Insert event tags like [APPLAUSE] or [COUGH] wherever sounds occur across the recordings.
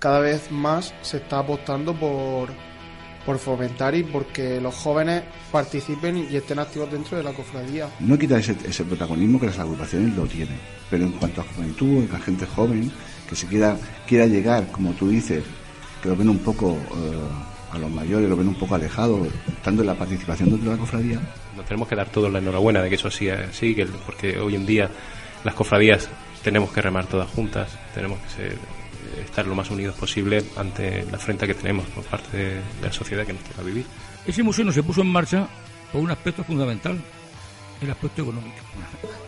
Cada vez más se está apostando por, por fomentar y porque los jóvenes participen y estén activos dentro de la cofradía. No quita ese, ese protagonismo que las agrupaciones lo tienen, pero en cuanto a juventud, la gente joven que se quiera, quiera llegar, como tú dices, que lo ven un poco eh, a los mayores, lo ven un poco alejado, estando en la participación dentro de la cofradía. Nos tenemos que dar todos la enhorabuena de que eso siga así, que- porque hoy en día las cofradías tenemos que remar todas juntas, tenemos que ser- estar lo más unidos posible ante la afrenta que tenemos por parte de la sociedad que nos toca vivir. Ese museo no se puso en marcha por un aspecto fundamental, el aspecto económico.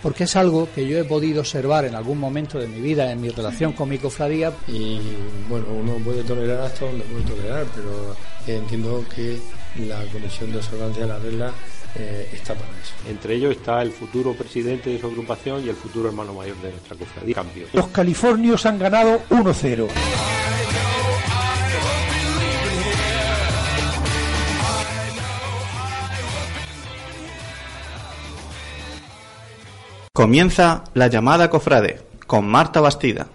porque es algo que yo he podido observar en algún momento de mi vida, en mi relación con mi cofradía. y bueno, uno puede tolerar hasta donde puede tolerar, pero entiendo que la Comisión de Observancia de la Regla eh, está para eso. Entre ellos está el futuro presidente de su agrupación y el futuro hermano mayor de nuestra cofradía. Cambio. Los californios han ganado 1-0. Comienza la llamada cofrade con Marta Bastida.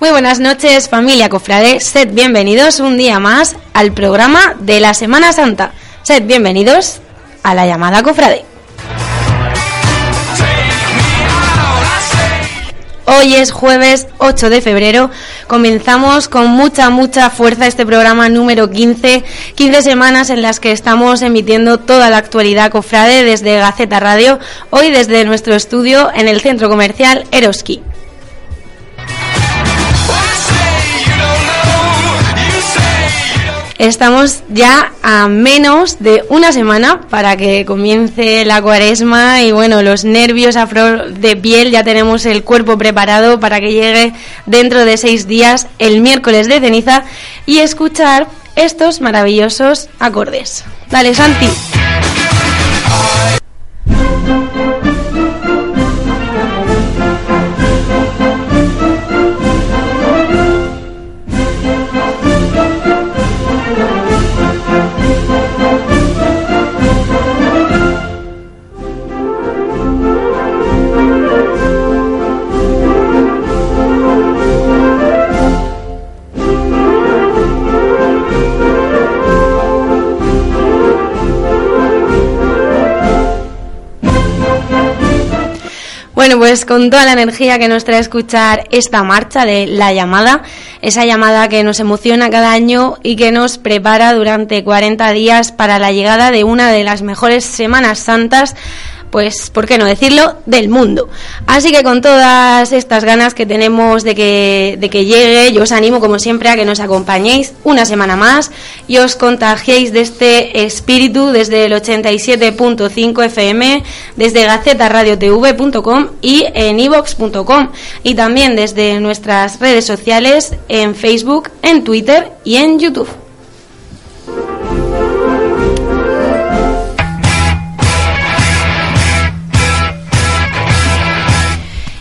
Muy buenas noches familia Cofrade, sed bienvenidos un día más al programa de la Semana Santa. Sed bienvenidos a la llamada Cofrade. Hoy es jueves 8 de febrero. Comenzamos con mucha, mucha fuerza este programa número 15. 15 semanas en las que estamos emitiendo toda la actualidad cofrade desde Gaceta Radio. Hoy desde nuestro estudio en el centro comercial Eroski. Estamos ya a menos de una semana para que comience la cuaresma y bueno, los nervios a flor de piel, ya tenemos el cuerpo preparado para que llegue dentro de seis días el miércoles de ceniza y escuchar estos maravillosos acordes. Dale, Santi. Pues con toda la energía que nos trae escuchar esta marcha de La Llamada, esa llamada que nos emociona cada año y que nos prepara durante 40 días para la llegada de una de las mejores Semanas Santas pues, ¿por qué no decirlo?, del mundo. Así que con todas estas ganas que tenemos de que, de que llegue, yo os animo como siempre a que nos acompañéis una semana más y os contagiéis de este espíritu desde el 87.5 FM, desde gacetaradiotv.com y en ivox.com y también desde nuestras redes sociales en Facebook, en Twitter y en YouTube.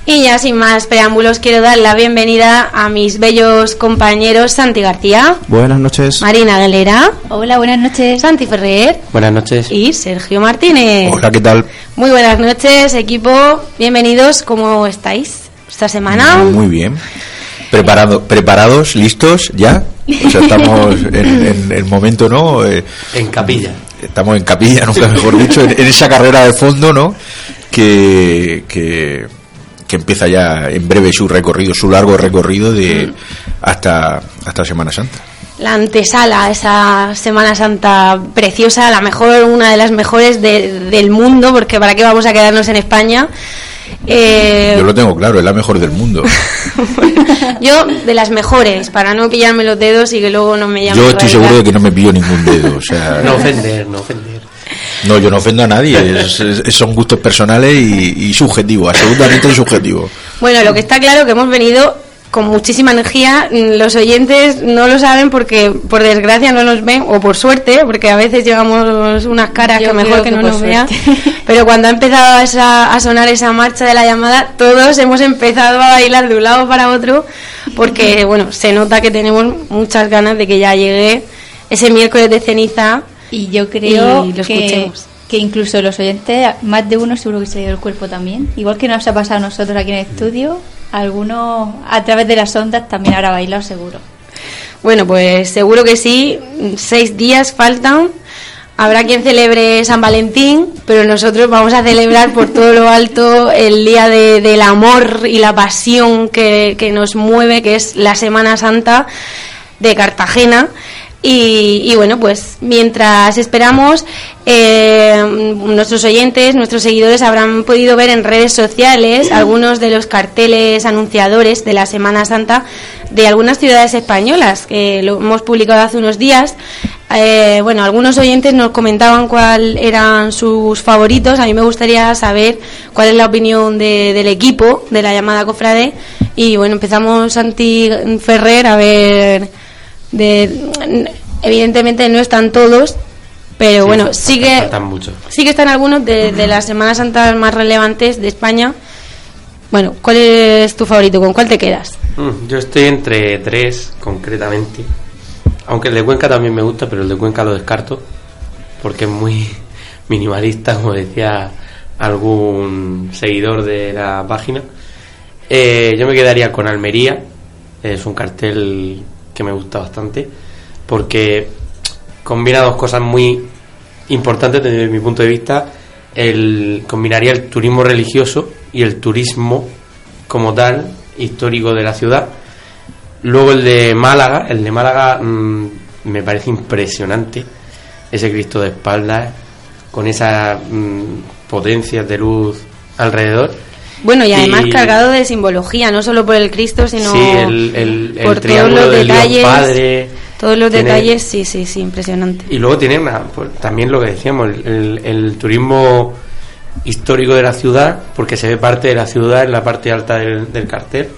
Y ya sin más preámbulos quiero dar la bienvenida a mis bellos compañeros Santi García, Buenas noches. Marina Aguilera, Hola, buenas noches. Santi Ferrer Buenas noches. y Sergio Martínez. Hola, ¿qué tal? Muy buenas noches, equipo. Bienvenidos. ¿Cómo estáis esta semana? Muy bien. Preparado, preparados, listos, ya. O sea, estamos [LAUGHS] en, en el momento, ¿no? Eh, En capilla. estamos en capilla, nunca [LAUGHS] mejor dicho, en, en esa carrera de fondo, ¿no? Que, que, que empieza ya en breve su recorrido, su largo recorrido de hasta, hasta Semana Santa. la antesala esa Semana Santa preciosa, la mejor, una de las mejores de- del mundo, porque para qué vamos a quedarnos en España. Eh, Yo lo tengo claro, es la mejor del mundo. [LAUGHS] yo de las mejores, para no pillarme los dedos y que luego no me llamen. Yo estoy seguro de que no me pillo ningún dedo. O sea, No ofender, no ofender. No, yo no ofendo a nadie. es- es- son gustos personales y, y subjetivos, absolutamente subjetivos. Bueno, lo que está claro que hemos venido con muchísima energía. Mm, Los oyentes no lo saben porque, por desgracia, no nos ven, o por suerte, porque a veces llevamos unas caras Yo que mejor que que no nos vean. [LAUGHS] Pero cuando ha empezado esa- a sonar esa marcha de la llamada, todos hemos empezado a bailar de un lado para otro, porque, [LAUGHS] bueno, se nota que tenemos muchas ganas de que ya llegue ese miércoles de ceniza. Y yo creo y lo que, escuchemos. que incluso los oyentes, más de uno seguro que se le dio el cuerpo también. Igual que nos ha pasado a nosotros aquí en el estudio, algunos a través de las ondas también habrá bailado seguro. Bueno, pues seguro que sí. Seis días faltan. Habrá quien celebre San Valentín, pero nosotros vamos a celebrar por todo lo alto el día de- del amor y la pasión que, que nos mueve, que es la Semana Santa de Cartagena. Y, y bueno, pues mientras esperamos, eh, nuestros oyentes, nuestros seguidores habrán podido ver en redes sociales [CLEARS THROAT] algunos de los carteles anunciadores de la Semana Santa de algunas ciudades españolas, que lo hemos publicado hace unos días. Eh, bueno, algunos oyentes nos comentaban cuáles eran sus favoritos. A mí me gustaría saber cuál es la opinión de- del equipo de la llamada Cofrade. Y bueno, empezamos Santi Ferrer a ver de evidentemente no están todos pero Sí, bueno sí que sí que están algunos de, de las Semanas Santas más relevantes de España bueno ¿cuál es tu favorito con cuál te quedas? Mm, Yo estoy entre tres, concretamente. Aunque el de Cuenca también me gusta, pero el de Cuenca lo descarto. Porque es muy [LAUGHS] minimalista, como decía algún seguidor de la página. Eh, yo me quedaría con Almería. Es un cartel que me gusta bastante. Porque combina dos cosas muy importantes desde mi punto de vista. El, combinaría el turismo religioso y el turismo como tal, histórico de la ciudad. Luego el de Málaga, el de Málaga mm, me parece impresionante. Ese Cristo de espaldas, con esas mm, potencias de luz alrededor. Bueno y además Y- cargado de simbología no solo por el Cristo sino sí, el, el, el por todos triángulo los detalles Padre. todos los Tiene- detalles sí sí sí impresionante Y luego tiene una- pues, también lo que decíamos, el, el- el turismo histórico de la ciudad, porque se ve parte de la ciudad en la parte alta del, del cartel.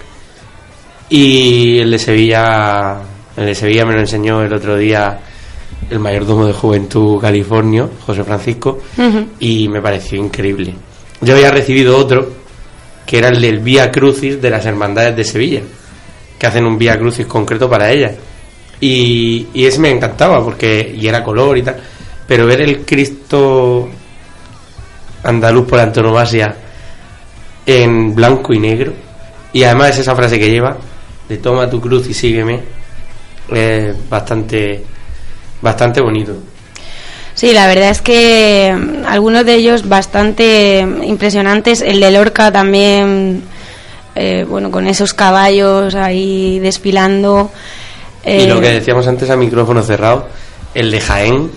Y el de Sevilla, el de Sevilla me lo enseñó el otro día el mayordomo de Juventud Californio, José Francisco, y me pareció increíble. Yo había recibido otro, que era el del Vía Crucis de las Hermandades de Sevilla, que hacen un Vía Crucis concreto para ellas. Y, y ese me encantaba, porque y era color y tal. Pero ver el Cristo andaluz por antonomasia en blanco y negro, y además esa frase que lleva, de toma tu cruz y sígueme, es bastante, bastante bonito. Sí, la verdad es que mm, algunos de ellos bastante impresionantes. El de Lorca también, eh, bueno, con esos caballos ahí desfilando. Y lo Eh, que decíamos antes a micrófono cerrado, el de Jaén,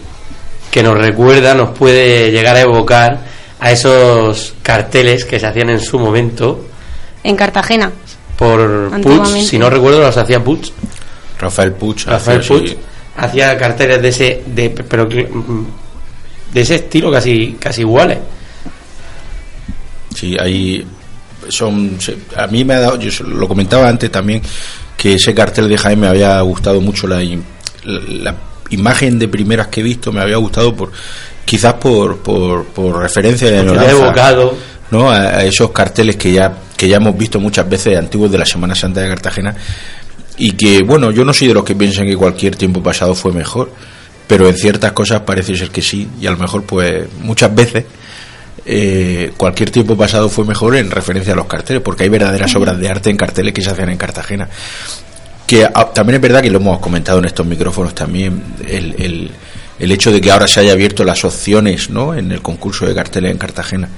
que nos recuerda, nos puede llegar a evocar a esos carteles que se hacían en su momento En Cartagena. por Puig, Antiguamente. si no recuerdo los hacía Puig. Rafael Puig. Rafael. Puig hacía carteles de ese, de, pero que, mm, de ese estilo casi, casi iguales. Sí, ahí son. A mí me ha dado. Yo lo comentaba antes también que ese cartel de Jaime me había gustado mucho la, la, imagen de primeras que he visto me había gustado por quizás por, por, por referencia de evocado. ¿no? A, a esos carteles que ya que ya hemos visto muchas veces antiguos de la Semana Santa de Cartagena y que bueno yo no soy de los que piensan que cualquier tiempo pasado fue mejor pero en ciertas cosas parece ser que sí y a lo mejor pues muchas veces eh, cualquier tiempo pasado fue mejor en referencia a los carteles porque hay verdaderas obras de arte en carteles que se hacían en Cartagena que ah, también es verdad que lo hemos comentado en estos micrófonos también el, el, el hecho de que ahora se haya abierto las opciones ¿no? en el concurso de carteles en Cartagena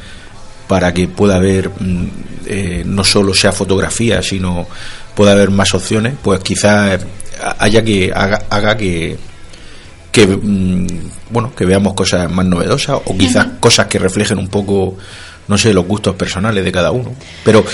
para que pueda haber mm, eh, no solo sea fotografía sino pueda haber más opciones pues quizás haya que haga, haga que que mm, bueno que veamos cosas más novedosas o quizás cosas que reflejen un poco no sé los gustos personales de cada uno. Pero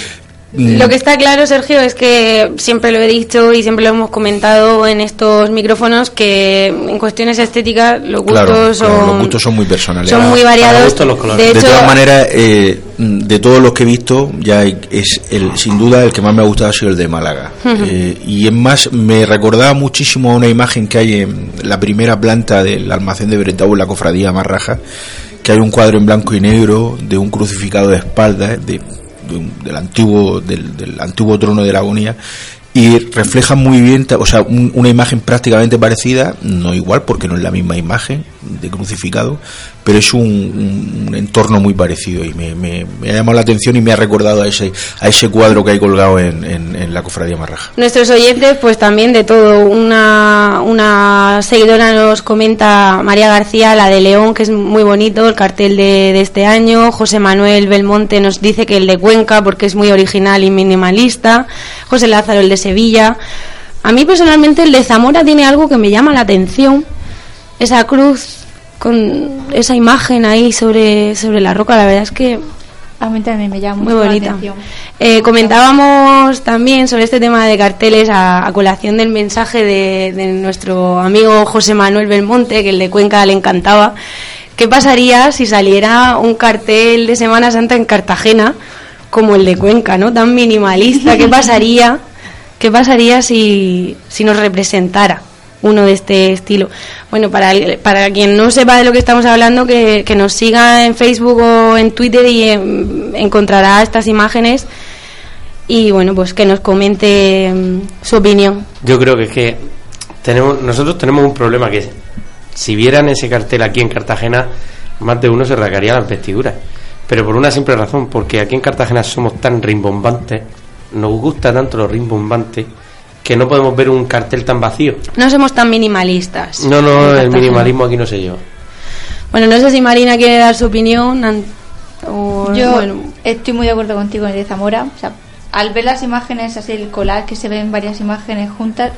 Lo que está claro, Sergio, es que siempre lo he dicho y siempre lo hemos comentado en estos micrófonos que en cuestiones estéticas los gustos, Claro, son, los gustos son muy personales. son muy variados. De De, hecho, todas maneras, eh, de todos los que he visto, ya es el, sin duda el que más me ha gustado ha sido el de Málaga. Eh, y es más, me recordaba muchísimo a una imagen que hay en la primera planta del almacén de Bretaú, en la cofradía Marraja, que hay un cuadro en blanco y negro de un crucificado de espaldas, de un- del antiguo del, antiguo trono de la agonía y refleja muy bien, o sea, un- una imagen prácticamente parecida, no igual porque no es la misma imagen de crucificado, pero es un, entorno muy parecido y me ha llamado la atención y me ha recordado a ese a ese cuadro que hay colgado en, en- en la cofradía Marraja. Nuestros oyentes, pues también de todo. Una, una seguidora nos comenta María García, la de León, que es muy bonito, el cartel de, de este año. José Manuel Belmonte nos dice que el de Cuenca, porque es muy original y minimalista. José Lázaro, el de Sevilla. A mí personalmente el de Zamora tiene algo que me llama la atención. Esa cruz con esa imagen ahí sobre, sobre la roca, la verdad es que A mí también me llama muy bonita. atención. Eh, comentábamos también sobre este tema de carteles a, a colación del mensaje de, de nuestro amigo José Manuel Belmonte, que el de Cuenca le encantaba. ¿Qué pasaría si saliera un cartel de Semana Santa en Cartagena como el de Cuenca, ¿no? Tan minimalista. ¿Qué [LAUGHS] pasaría? ¿Qué pasaría si, si nos representara uno de este estilo? Bueno, para, para quien no sepa de lo que estamos hablando, que, que nos siga en Facebook o en Twitter y em, encontrará estas imágenes y bueno, pues que nos comente em, su opinión. Yo creo que es que tenemos, nosotros tenemos un problema que si vieran ese cartel aquí en Cartagena, más de uno se rasgaría las vestiduras. Pero por una simple razón, porque aquí en Cartagena somos tan rimbombantes, nos gusta tanto lo rimbombante, que no podemos ver un cartel tan vacío. No somos tan minimalistas. No, no, el minimalismo aquí no se lleva. Bueno, no sé si Marina quiere dar su opinión. o- Yo bueno, estoy muy de acuerdo contigo en el de Zamora. O sea, al ver las imágenes, así el collage que se ven varias imágenes juntas,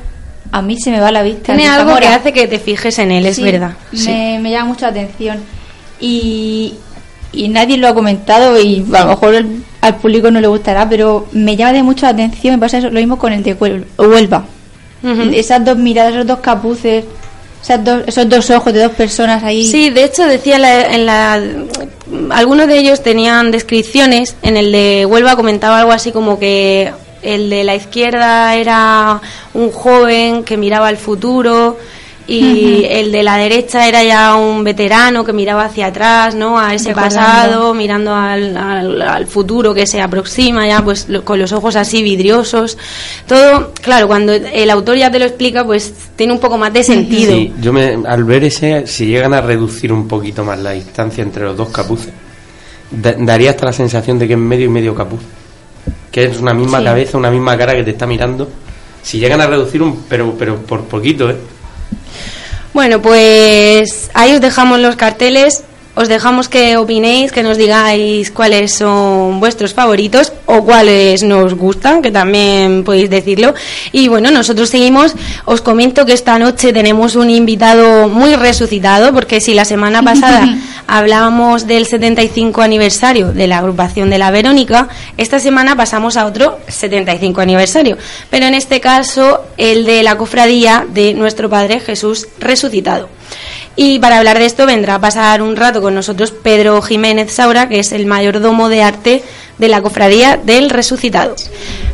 a mí se me va la vista. tiene algo que hace que te fijes en él, es verdad. Me, me llama mucho la atención. Y, y nadie lo ha comentado y a lo mejor el- al público no le gustará, pero me llama de mucho la atención. Me pasa eso, lo mismo con el de Huel- Huelva. Esas dos miradas, esos dos capuces, esas dos- esos dos ojos de dos personas ahí. Sí, de hecho decía la, en la- algunos de ellos tenían descripciones. En el de Huelva comentaba algo así como que el de la izquierda era un joven que miraba al futuro y el de la derecha era ya un veterano que miraba hacia atrás, ¿no? A ese Recordando. pasado, mirando al, al- al futuro que se aproxima ya, pues lo- con los ojos así vidriosos. Todo, claro, cuando el autor ya te lo explica, pues tiene un poco más de sentido. Sí, yo me, al ver ese, si llegan a reducir un poquito más la distancia entre los dos capuces, da- daría hasta la sensación de que es medio y medio capuz. Que es una misma Sí. cabeza, una misma cara que te está mirando. Si llegan a reducir un, pero, pero por poquito, ¿eh? Bueno, pues ahí os dejamos los carteles, os dejamos que opinéis, que nos digáis cuáles son vuestros favoritos o cuáles nos gustan, que también podéis decirlo. Y bueno, nosotros seguimos. Os comento que esta noche tenemos un invitado muy resucitado, porque si la semana pasada [LAUGHS] hablábamos del 75 aniversario de la agrupación de la Verónica, esta semana pasamos a otro 75 aniversario, pero en este caso el de la cofradía de nuestro Padre Jesús resucitado. Y para hablar de esto vendrá a pasar un rato con nosotros Pedro Jiménez Saura, que es el mayordomo de arte de la cofradía del resucitado.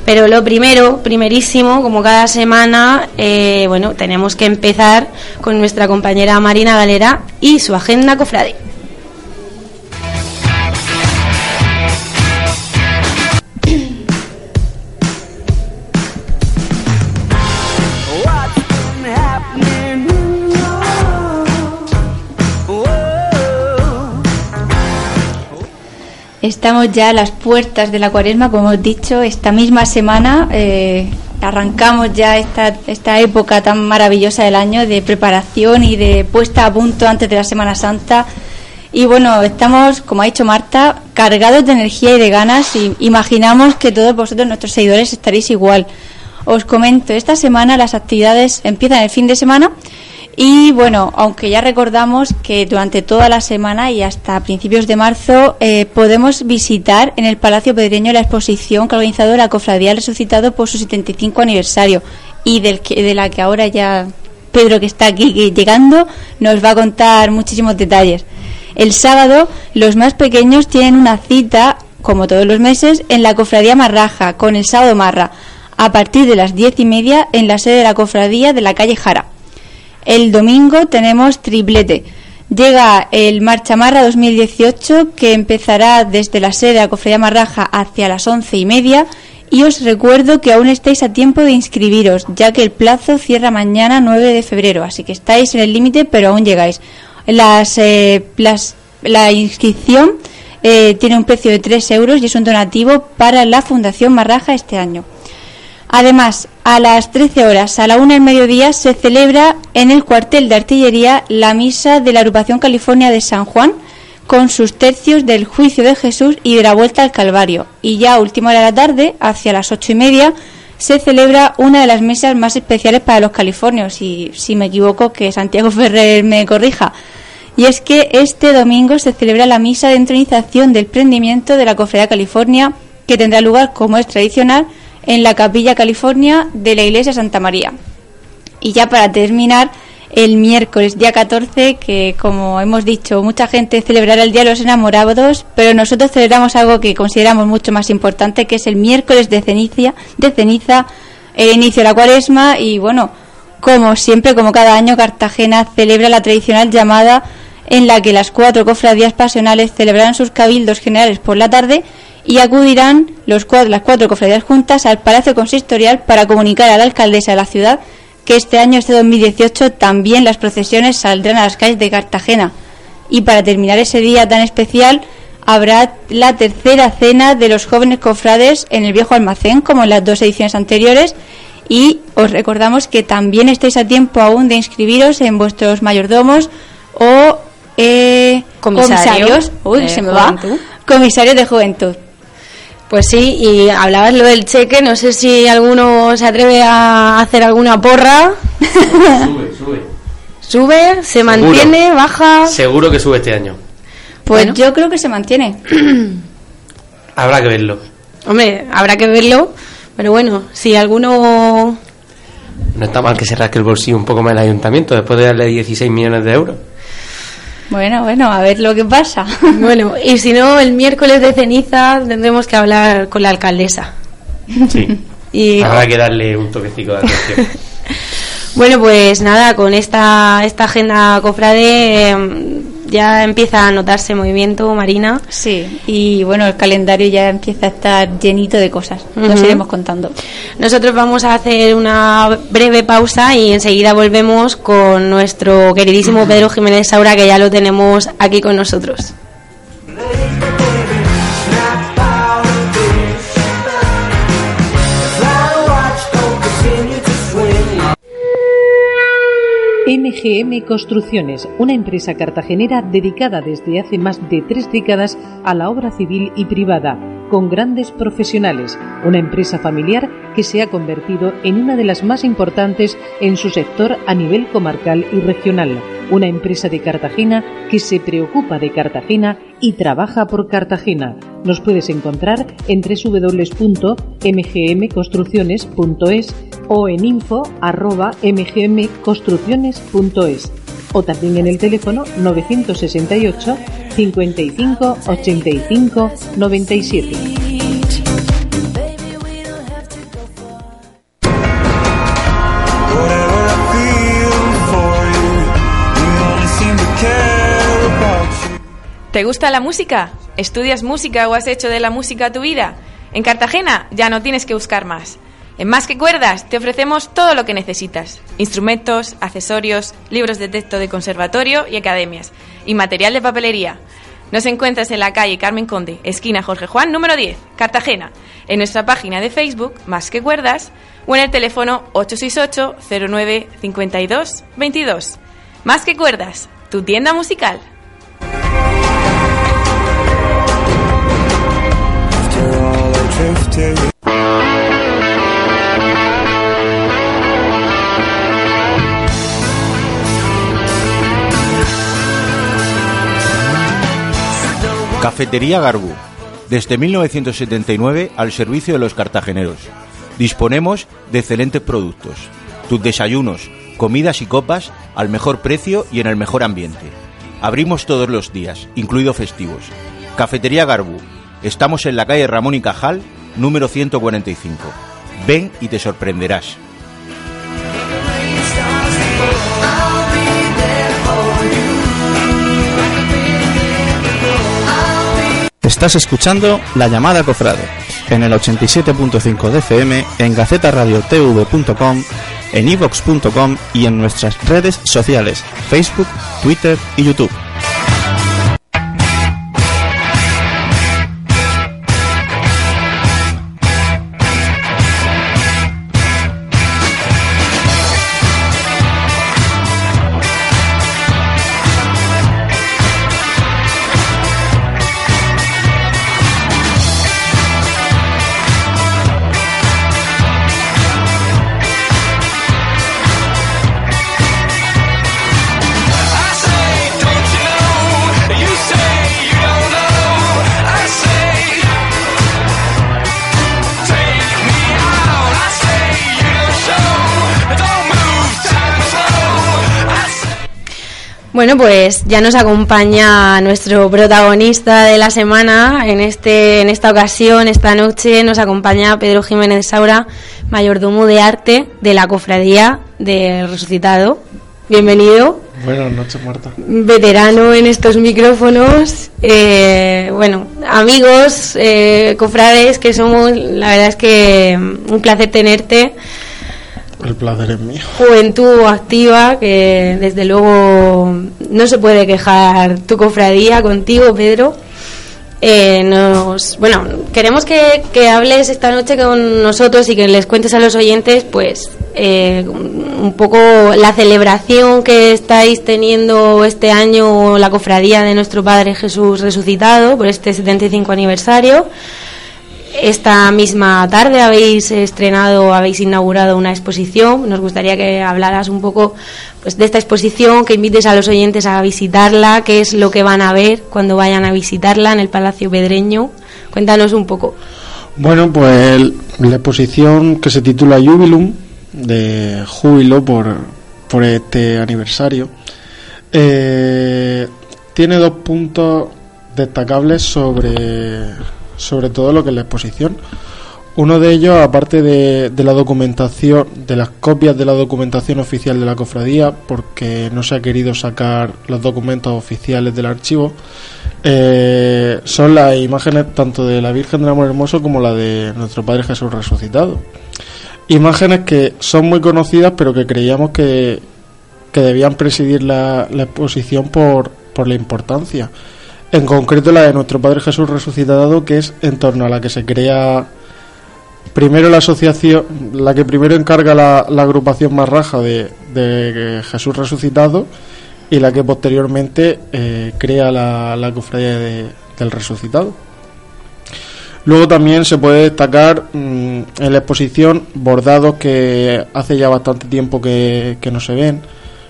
Pero lo primero, primerísimo, como cada semana, eh, bueno, tenemos que empezar con nuestra compañera Marina Galera y su agenda cofrade. Estamos ya a las puertas de la cuaresma, como hemos dicho, esta misma semana eh, arrancamos ya esta, esta época tan maravillosa del año de preparación y de puesta a punto antes de la Semana Santa. Y bueno, estamos, como ha dicho Marta, cargados de energía y de ganas y imaginamos que todos vosotros, nuestros seguidores, estaréis igual. Os comento, esta semana las actividades empiezan el fin de semana y bueno, aunque ya recordamos que durante toda la semana y hasta principios de marzo eh, podemos visitar en el Palacio Pedreño la exposición que ha organizado la Cofradía Resucitado por su 75 aniversario y del que, de la que ahora ya Pedro que está aquí llegando nos va a contar muchísimos detalles. El sábado los más pequeños tienen una cita, como todos los meses, en la Cofradía Marraja con el sábado Marra a partir de las diez y media en la sede de la Cofradía de la calle Jara. El domingo tenemos triplete. Llega el Marcha Marra 2018 que empezará desde la sede de la Cofradía Marraja hacia las once y media y os recuerdo que aún estáis a tiempo de inscribiros ya que el plazo cierra mañana 9 de febrero, así que estáis en el límite pero aún llegáis. Las, eh, las- la inscripción eh, tiene un precio de 3 euros y es un donativo para la Fundación Marraja este año. Además, a las 13 horas, a la una del mediodía, se celebra en el cuartel de artillería la misa de la agrupación California de San Juan con sus tercios del juicio de Jesús y de la vuelta al Calvario. Y ya a última hora de la tarde, hacia las ocho y media, se celebra una de las mesas más especiales para los californios. Y si me equivoco, que Santiago [LAUGHS] Ferrer me corrija. Y es que este domingo se celebra la misa de entronización del prendimiento de la Cofradía California, que tendrá lugar, como es tradicional, en la Capilla California de la Iglesia Santa María. Y ya para terminar, el miércoles día 14, que como hemos dicho, mucha gente celebrará el Día de los Enamorados, pero nosotros celebramos algo que consideramos mucho más importante, que es el miércoles de ceniza, de ceniza el inicio de la cuaresma y bueno, como siempre, como cada año, Cartagena celebra la tradicional llamada en la que las cuatro cofradías pasionales celebrarán sus cabildos generales por la tarde y acudirán los cuatro, las cuatro cofradías juntas al Palacio Consistorial para comunicar a la alcaldesa de la ciudad que este año, este 2018, también las procesiones saldrán a las calles de Cartagena. Y para terminar ese día tan especial, habrá la tercera cena de los jóvenes cofrades en el viejo almacén, como en las dos ediciones anteriores. Y os recordamos que también estáis a tiempo aún de inscribiros en vuestros mayordomos o eh, Comisario comisarios. Uy, de se me va. Comisarios de juventud. Pues sí, y hablabas lo del cheque, no sé si alguno se atreve a hacer alguna porra. Sube, sube. ¿Sube? ¿Se mantiene? ¿Baja? Seguro que sube este año. Pues yo creo que se mantiene. [CLEARS THROAT] Habrá que verlo. Hombre, habrá que verlo, pero bueno, si alguno... No está mal que se rasque el bolsillo un poco más el ayuntamiento después de darle 16 millones de euros. Bueno, bueno, a ver lo que pasa. [LAUGHS] Bueno, y si no, el miércoles de ceniza tendremos que hablar con la alcaldesa. Sí. Y Habrá que darle un toquecito de atención. [LAUGHS] bueno, pues nada, con esta, esta agenda cofrade eh, ya empieza a notarse movimiento, Marina. Sí, y bueno, el calendario ya empieza a estar llenito de cosas. Nos iremos contando. Nosotros vamos a hacer una breve pausa y enseguida volvemos con nuestro queridísimo Pedro Jiménez Saura, que ya lo tenemos aquí con nosotros. MGM Construcciones, una empresa cartagenera dedicada desde hace más de tres décadas a la obra civil y privada, con grandes profesionales, una empresa familiar que se ha convertido en una de las más importantes en su sector a nivel comarcal y regional, una empresa de Cartagena que se preocupa de Cartagena y trabaja por Cartagena. Nos puedes encontrar en www.mgmconstrucciones.es o en info@mgmconstrucciones.es o también en el teléfono 968 55 85 97. ¿Te gusta la música? ¿Estudias música o has hecho de la música tu vida? En Cartagena ya no tienes que buscar más. En Más que Cuerdas te ofrecemos todo lo que necesitas. Instrumentos, accesorios, libros de texto de conservatorio y academias. Y material de papelería. Nos encuentras en la calle Carmen Conde, esquina Jorge Juan, número 10, Cartagena. En nuestra página de Facebook, Más que Cuerdas, o en el teléfono 868 09 52 22. Más que Cuerdas, tu tienda musical. Cafetería Garbú, desde 1979 al servicio de los cartageneros. Disponemos de excelentes productos, tus desayunos, comidas y copas al mejor precio y en el mejor ambiente. Abrimos todos los días, incluidos festivos. Cafetería Garbú. Estamos en la calle Ramón y Cajal, número 145. Ven y te sorprenderás. Estás escuchando La Llamada Cofrade en el 87.5 de FM, en gacetaradiotv.com, en ivox.com y en nuestras redes sociales, Facebook, Twitter y YouTube. Pues ya nos acompaña nuestro protagonista de la semana. En, este, en esta ocasión, esta noche, nos acompaña Pedro Jiménez Saura, mayordomo de arte de la Cofradía del Resucitado. Bienvenido. Buenas noches, Marta. Veterano en estos micrófonos. Eh, bueno, amigos, eh, cofrades que somos, la verdad es que mm, un placer tenerte. El placer es mío. Juventud activa, que desde luego no se puede quejar tu cofradía contigo, Pedro. Eh, nos, bueno, queremos que, que, hables esta noche con nosotros y que les cuentes a los oyentes, pues, eh, un poco la celebración que estáis teniendo este año la cofradía de nuestro Padre Jesús resucitado por este 75 aniversario. Esta misma tarde habéis estrenado, habéis inaugurado una exposición. Nos gustaría que hablaras un poco pues, de esta exposición, que invites a los oyentes a visitarla, qué es lo que van a ver cuando vayan a visitarla en el Palacio Pedreño. Cuéntanos un poco. Bueno, pues la exposición que se titula Jubilum, de júbilo por, por este aniversario, eh, tiene dos puntos destacables sobre sobre todo lo que es la exposición. Uno de ellos, aparte de, la documentación, de las copias de la documentación oficial de la cofradía, porque no se ha querido sacar los documentos oficiales del archivo, eh, son las imágenes tanto de la Virgen del Amor Hermoso como la de nuestro Padre Jesús resucitado. Imágenes que son muy conocidas, pero que creíamos que, que debían presidir la, la exposición por, por la importancia en concreto la de nuestro Padre Jesús resucitado, que es en torno a la que se crea primero la asociación, la que primero encarga la, agrupación más raja de, Jesús resucitado y la que posteriormente eh, crea la, la cofradía del resucitado. Luego también se puede destacar mm, en la exposición bordados que hace ya bastante tiempo que, que no se ven,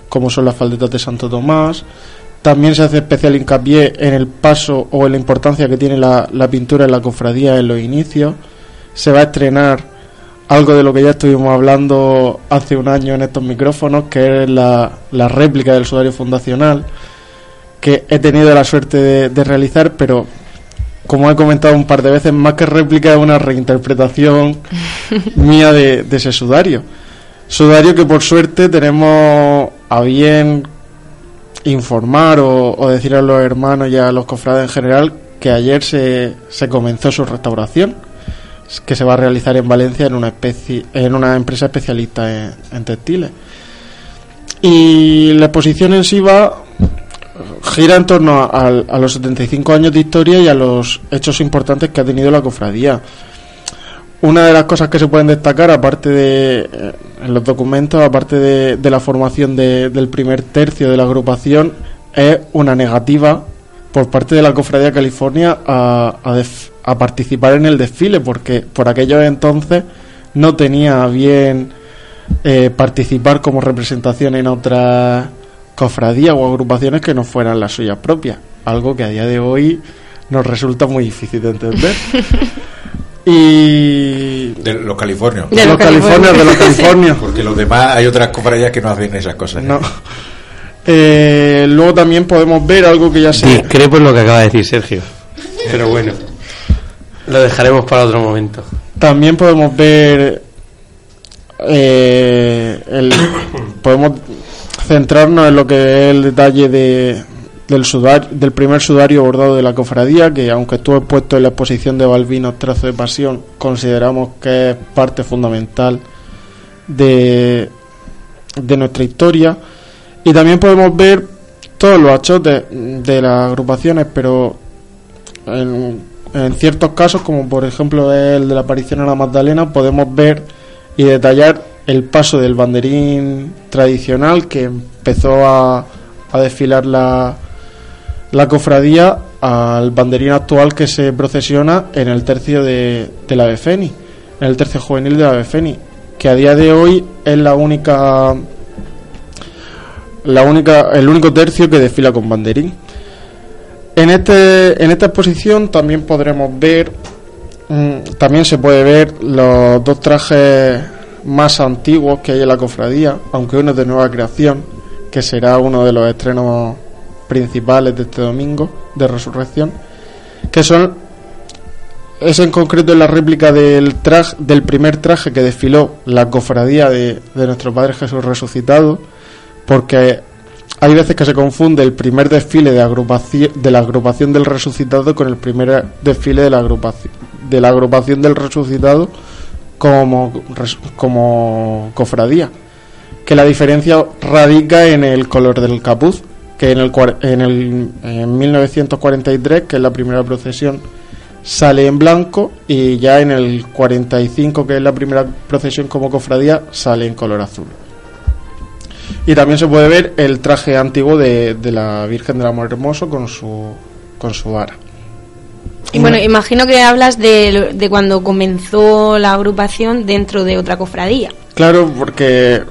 como son las faldetas de Santo Tomás, también se hace especial hincapié en el paso o en la importancia que tiene la, pintura en la cofradía en los inicios. Se va a estrenar algo de lo que ya estuvimos hablando hace un año en estos micrófonos, que es la, réplica del sudario fundacional, que he tenido la suerte de, realizar, pero como he comentado un par de veces, más que réplica es una reinterpretación [LAUGHS] mía de, de ese sudario. Sudario que por suerte tenemos a bien informar o, decir a los hermanos y a los cofrades en general que ayer se, se comenzó su restauración que se va a realizar en Valencia en una especie en una empresa especialista en, textiles. Y la exposición en sí va gira en torno a, a, los 75 años de historia y a los hechos importantes que ha tenido la cofradía una de las cosas que se pueden destacar, aparte de eh, en los documentos, aparte de, la formación del primer tercio de la agrupación, es una negativa por parte de la Cofradía California a, a, participar en el desfile, porque por aquellos entonces no tenía bien eh, participar como representación en otras cofradías o agrupaciones que no fueran las suyas propias, algo que a día de hoy nos resulta muy difícil de entender. [LAUGHS] y De los californios. De los californios, de los [LAUGHS] californios. Porque los demás hay otras cofradías que no hacen esas cosas. ¿eh? No. Eh, luego también podemos ver algo que ya se Discrepo en lo que acaba de decir Sergio. Pero bueno, lo dejaremos para otro momento. También podemos ver eh, el, podemos centrarnos en lo que es el detalle de, del primer sudario bordado de la cofradía, que aunque estuvo expuesto en la exposición de Balvinos Trazo de Pasión, consideramos que es parte fundamental de, de nuestra historia. Y también podemos ver todos los achotes de las agrupaciones, pero en, en ciertos casos, como por ejemplo el de la aparición a la Magdalena, podemos ver y detallar el paso del banderín tradicional que empezó a, a desfilar la, la cofradía al banderín actual que se procesiona en el tercio de, la Befeni, en el tercio juvenil de la Befeni, que a día de hoy es la única la única el único tercio que desfila con banderín. En este en esta exposición también podremos ver mm, también se puede ver los dos trajes más antiguos que hay en la cofradía, aunque uno es de nueva creación, que será uno de los estrenos principales de este domingo de resurrección, que son es en concreto la réplica del traje del primer traje que desfiló la cofradía de, de nuestro Padre Jesús resucitado, porque hay veces que se confunde el primer desfile de agrupación de la agrupación del resucitado con el primer desfile de la agrupación de la agrupación del resucitado como como cofradía que la diferencia radica en el color del capuz que en el en el en 1943 que es la primera procesión sale en blanco y ya en el 45 que es la primera procesión como cofradía sale en color azul y también se puede ver el traje antiguo de, de la Virgen del Amor Hermoso con su con su vara Y bueno, imagino que hablas de, de cuando comenzó la agrupación dentro de otra cofradía. Claro, porque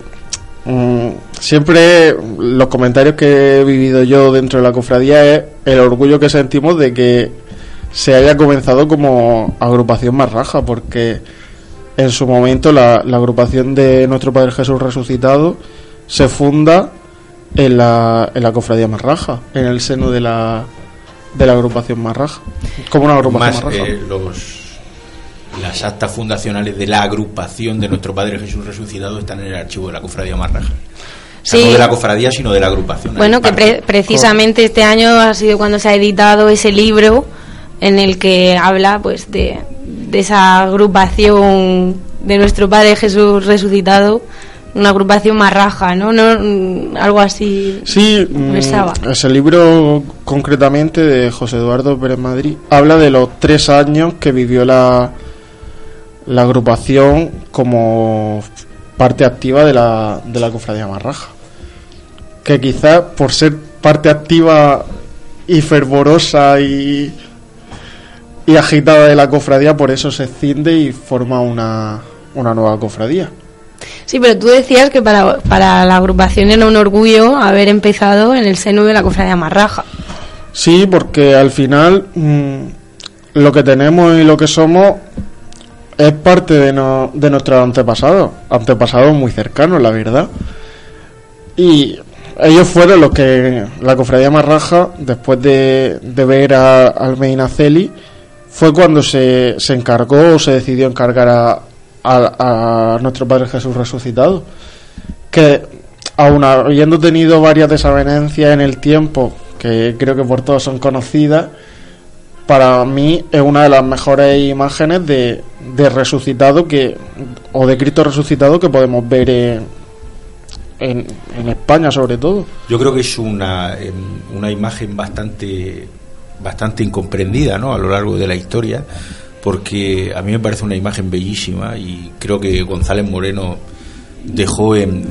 mm, siempre los comentarios que he vivido yo dentro de la cofradía es el orgullo que sentimos de que se haya comenzado como agrupación más raja, porque en su momento la, la agrupación de nuestro Padre Jesús resucitado se funda en la, en la cofradía más raja, en el seno de la, de la agrupación más raja, como una agrupación más, Más raja. eh, los las actas fundacionales de la agrupación de nuestro Padre Jesús resucitado están en el archivo de la cofradía Marraja. O sea, Sí. no de la cofradía, sino de la agrupación. Bueno, que pre- precisamente este año ha sido cuando se ha editado ese libro en el que habla pues de, de esa agrupación de nuestro Padre Jesús resucitado, una agrupación más raja, ¿no? no mm, algo así. Sí, mm, Pensaba. ese libro concretamente de José Eduardo Pérez Madrid habla de los tres años que vivió la, la agrupación como parte activa de la, de la cofradía Marraja. Que quizás por ser parte activa y fervorosa y, y agitada de la cofradía, por eso se escinde y forma una, una nueva cofradía. Sí, pero tú decías que para, para la agrupación era un orgullo haber empezado en el seno de la cofradía más raja. Sí, porque al final mm, lo que tenemos y lo que somos es parte de, no- de nuestros antepasados, antepasados muy cercanos, la verdad. Y ellos fueron los que la cofradía Marraja, después de, de ver a, al Medinaceli, fue cuando se, se encargó o se decidió encargar a, a, a nuestro Padre Jesús resucitado. Que aun habiendo tenido varias desavenencias en el tiempo, que creo que por todos son conocidas, para mí es una de las mejores imágenes de, de resucitado que o de Cristo resucitado que podemos ver en, España sobre todo. Yo creo que es una, una imagen bastante, bastante incomprendida ¿no? a lo largo de la historia, porque a mí me parece una imagen bellísima y creo que González Moreno dejó en.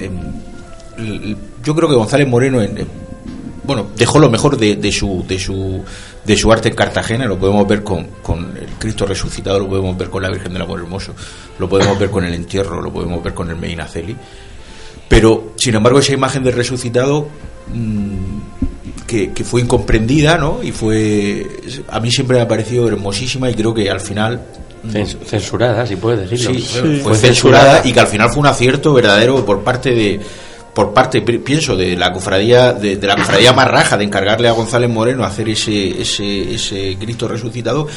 yo creo que González Moreno en- en- bueno, dejó lo mejor de, de su, de, su, de su arte en Cartagena, lo podemos ver con, con el Cristo resucitado, lo podemos ver con la Virgen del Amor Hermoso, lo podemos ver con el entierro, lo podemos ver con el Medinaceli. Pero, sin embargo, esa imagen del resucitado mm, que, que fue incomprendida, ¿no? Y fue. A mí siempre me ha parecido hermosísima y creo que al final. Cens- Censurada, si puedes decirlo. Sí, fue, fue censurada y que al final fue un acierto verdadero por parte de por parte pi- pienso de la cofradía de, la cofradía Marraja de encargarle a González Moreno hacer ese ese, ese Cristo resucitado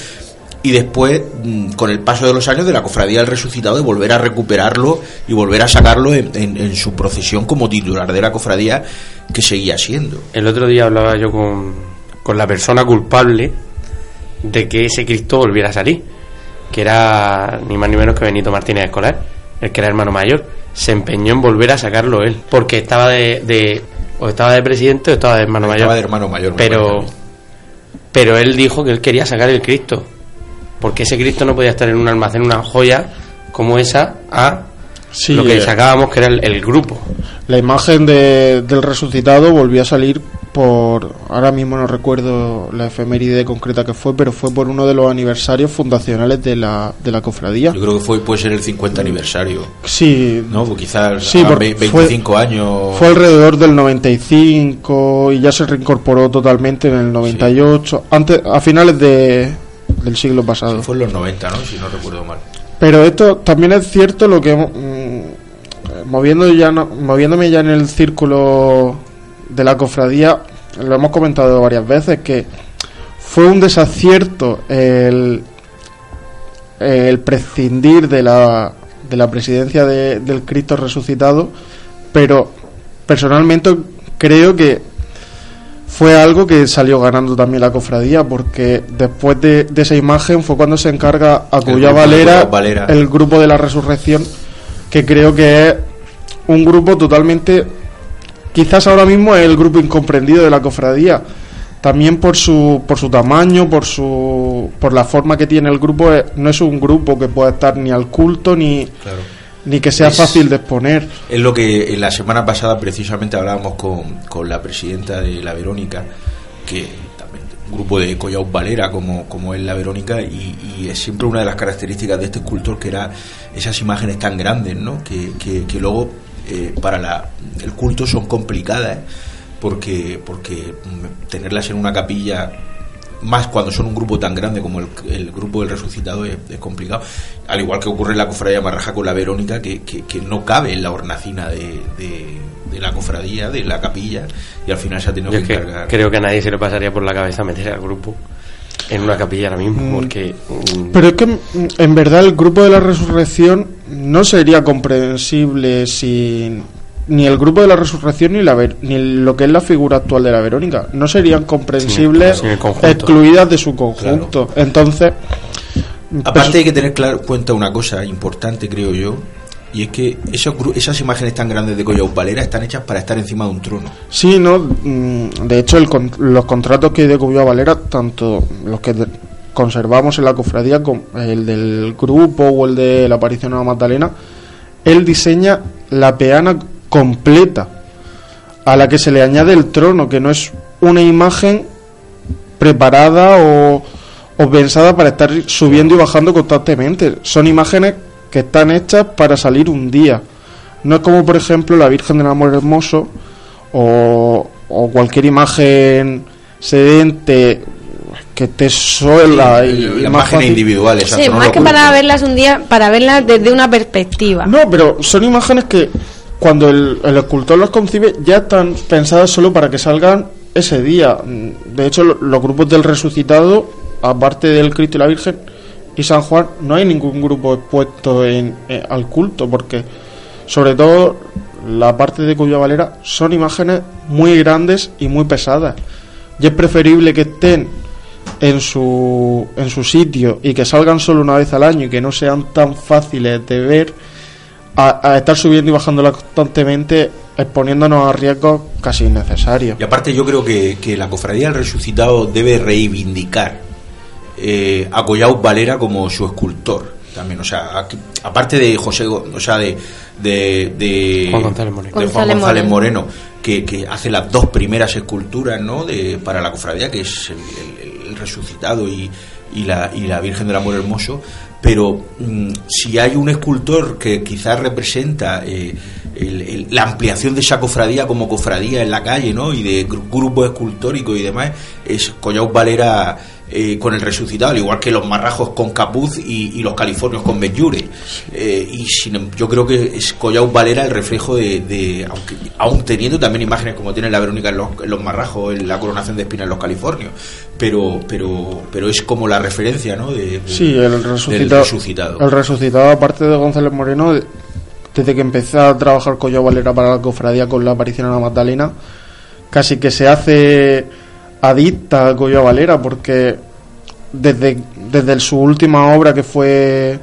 y después mm, con el paso de los años de la cofradía del resucitado de volver a recuperarlo y volver a sacarlo en, en- en su procesión como titular de la cofradía que seguía siendo El otro día hablaba yo con, con la persona culpable de que ese Cristo volviera a salir, que era ni más ni menos que Benito Martínez Escolar, el que era hermano mayor. Se empeñó en volver a sacarlo él, porque estaba de, de- o estaba de presidente o estaba de hermano mayor. Estaba de hermano mayor, Pero, pero él dijo que él quería sacar el Cristo, porque ese Cristo no podía estar en un almacén, una joya como esa, a Sí, lo que eh. sacábamos que era el, el grupo. La imagen de- del resucitado volvió a salir por, ahora mismo no recuerdo la efeméride concreta que fue, pero fue por uno de los aniversarios fundacionales de la, de la cofradía. yo creo que fue puede ser el 50 aniversario Sí, no pues quizás Sí, a porque ve- fue- 25 años Fue alrededor del 95 y ya se reincorporó totalmente en el 98, antes, a finales de, del siglo pasado. fue en los 90 no si no recuerdo mal Pero esto también es cierto lo que mm, moviendo ya no- moviéndome ya en el círculo de la cofradía, lo hemos comentado varias veces que fue un desacierto el, el prescindir de la, de la presidencia de- del Cristo resucitado, pero personalmente creo que fue algo que salió ganando también la cofradía, porque después de, de esa imagen fue cuando se encarga a Cuya Valera, el grupo de la resurrección, que creo que es un grupo totalmente, quizás ahora mismo es el grupo incomprendido de la cofradía, también por su, por su tamaño, por su, por la forma que tiene el grupo, no es un grupo que pueda estar ni al culto ni, ni que sea Es- fácil de exponer. Es lo que en la semana pasada precisamente hablábamos con, con la presidenta de la Verónica, que también un grupo de Collao Valera como, como es la Verónica, y, y es siempre una de las características de este escultor que era esas imágenes tan grandes, ¿no? que, que, que luego eh, para la, el culto son complicadas, ¿eh? porque, porque tenerlas en una capilla más cuando son un grupo tan grande como el, el grupo del resucitado es, es complicado. Al igual que ocurre en la cofradía Marraja con la Verónica, que, que, que no cabe en la hornacina de, de, de la cofradía, de la capilla, y al final se ha tenido Yo que es que encargar. creo que a nadie se le pasaría por la cabeza meter al grupo en una capilla ahora mismo, Mm. porque mm, Pero es que mm, en verdad el grupo de la resurrección no sería comprensible sin ni el grupo de la resurrección ni la Ver- ni lo que es la figura actual de la Verónica no serían comprensibles excluidas de su conjunto. Entonces, Aparte hay que tener claro cuenta una cosa importante, creo yo, y es que esos, gru- esas imágenes tan grandes de Collao Valera están hechas para estar encima de un trono. Sí, no. mm, De hecho, el con- los contratos que hay de Cubillo Valera, tanto los que conservamos en la cofradía, como el del grupo o el de la aparición a la Magdalena, él diseña la peana completa, a la que se le añade el trono, que no es una imagen preparada o, o pensada para estar subiendo y bajando constantemente. Son imágenes que están hechas para salir un día. No es como, por ejemplo, la Virgen del Amor Hermoso o, o cualquier imagen sedente que esté sola y, imágenes fácil. individuales. Sí, más que para verlas un día, para verlas desde una perspectiva. No, pero son imágenes que cuando el, el escultor las concibe ya están pensadas solo para que salgan ese día. De hecho, lo- los grupos del resucitado, aparte del Cristo y la Virgen y San Juan, no hay ningún grupo expuesto en, eh, al culto, porque sobre todo la parte de Cuya Valera son imágenes muy grandes y muy pesadas. Y es preferible que estén en su, en su sitio y que salgan solo una vez al año y que no sean tan fáciles de ver a, a estar subiendo y bajándola constantemente exponiéndonos a riesgos casi innecesarios. Y aparte yo creo que, que la cofradía del resucitado debe reivindicar eh, a Collao Valera como su escultor también, o sea, aquí- aparte de José, o sea, de, de, de Juan González Moreno. de Juan González González Moreno. Moreno, que, que hace las dos primeras esculturas, ¿no? De, para la cofradía, que es el, el- el resucitado y, y, la, y la Virgen del Amor Hermoso, pero mm, si hay un escultor que quizás representa eh, la ampliación de esa cofradía como cofradía en la calle, ¿no? Y de gru- grupo escultórico y demás, es Collao Valera eh, con el resucitado, al igual que los marrajos con Capuz y, y los californios con Benjure. Eh, y sin em- yo creo que es Collao Valera el reflejo de, de- aunque, aún teniendo también imágenes como tiene la Verónica en los, en los marrajos, en la coronación de espinas en los californios, pero pero pero es como la referencia, ¿no? De, de- Sí, el del resucitado. resucitado. El resucitado, aparte de González Moreno, de- desde que empezó a trabajar Collao Valera para la cofradía con la aparición de la Magdalena, casi que se hace adicta a Collao Valera, porque desde, desde su última obra que fue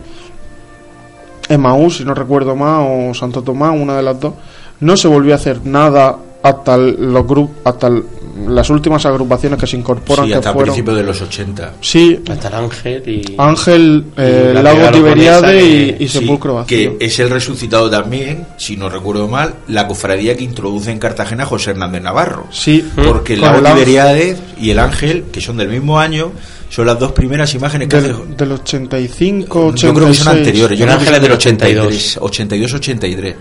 Emaús, si no recuerdo más, o Santo Tomás, una de las dos, no se volvió a hacer nada hasta el- los grupos, hasta el- las últimas agrupaciones que se incorporan, Sí, que hasta fueron principios de los 80. Sí. Hasta el Ángel y. Ángel, eh, y la Lago Tiberiade y, que- y Sí, Sepulcro Vacío. que es el resucitado también, si no recuerdo mal, la cofradía que introduce en Cartagena José Hernández Navarro. Sí, porque el lago el ángel. Tiberiades y el ángel, que son del mismo año, son las dos primeras imágenes que hace. Del, del 85, 86. Yo creo que son anteriores. Yo El ángel es del 83, 82, 83.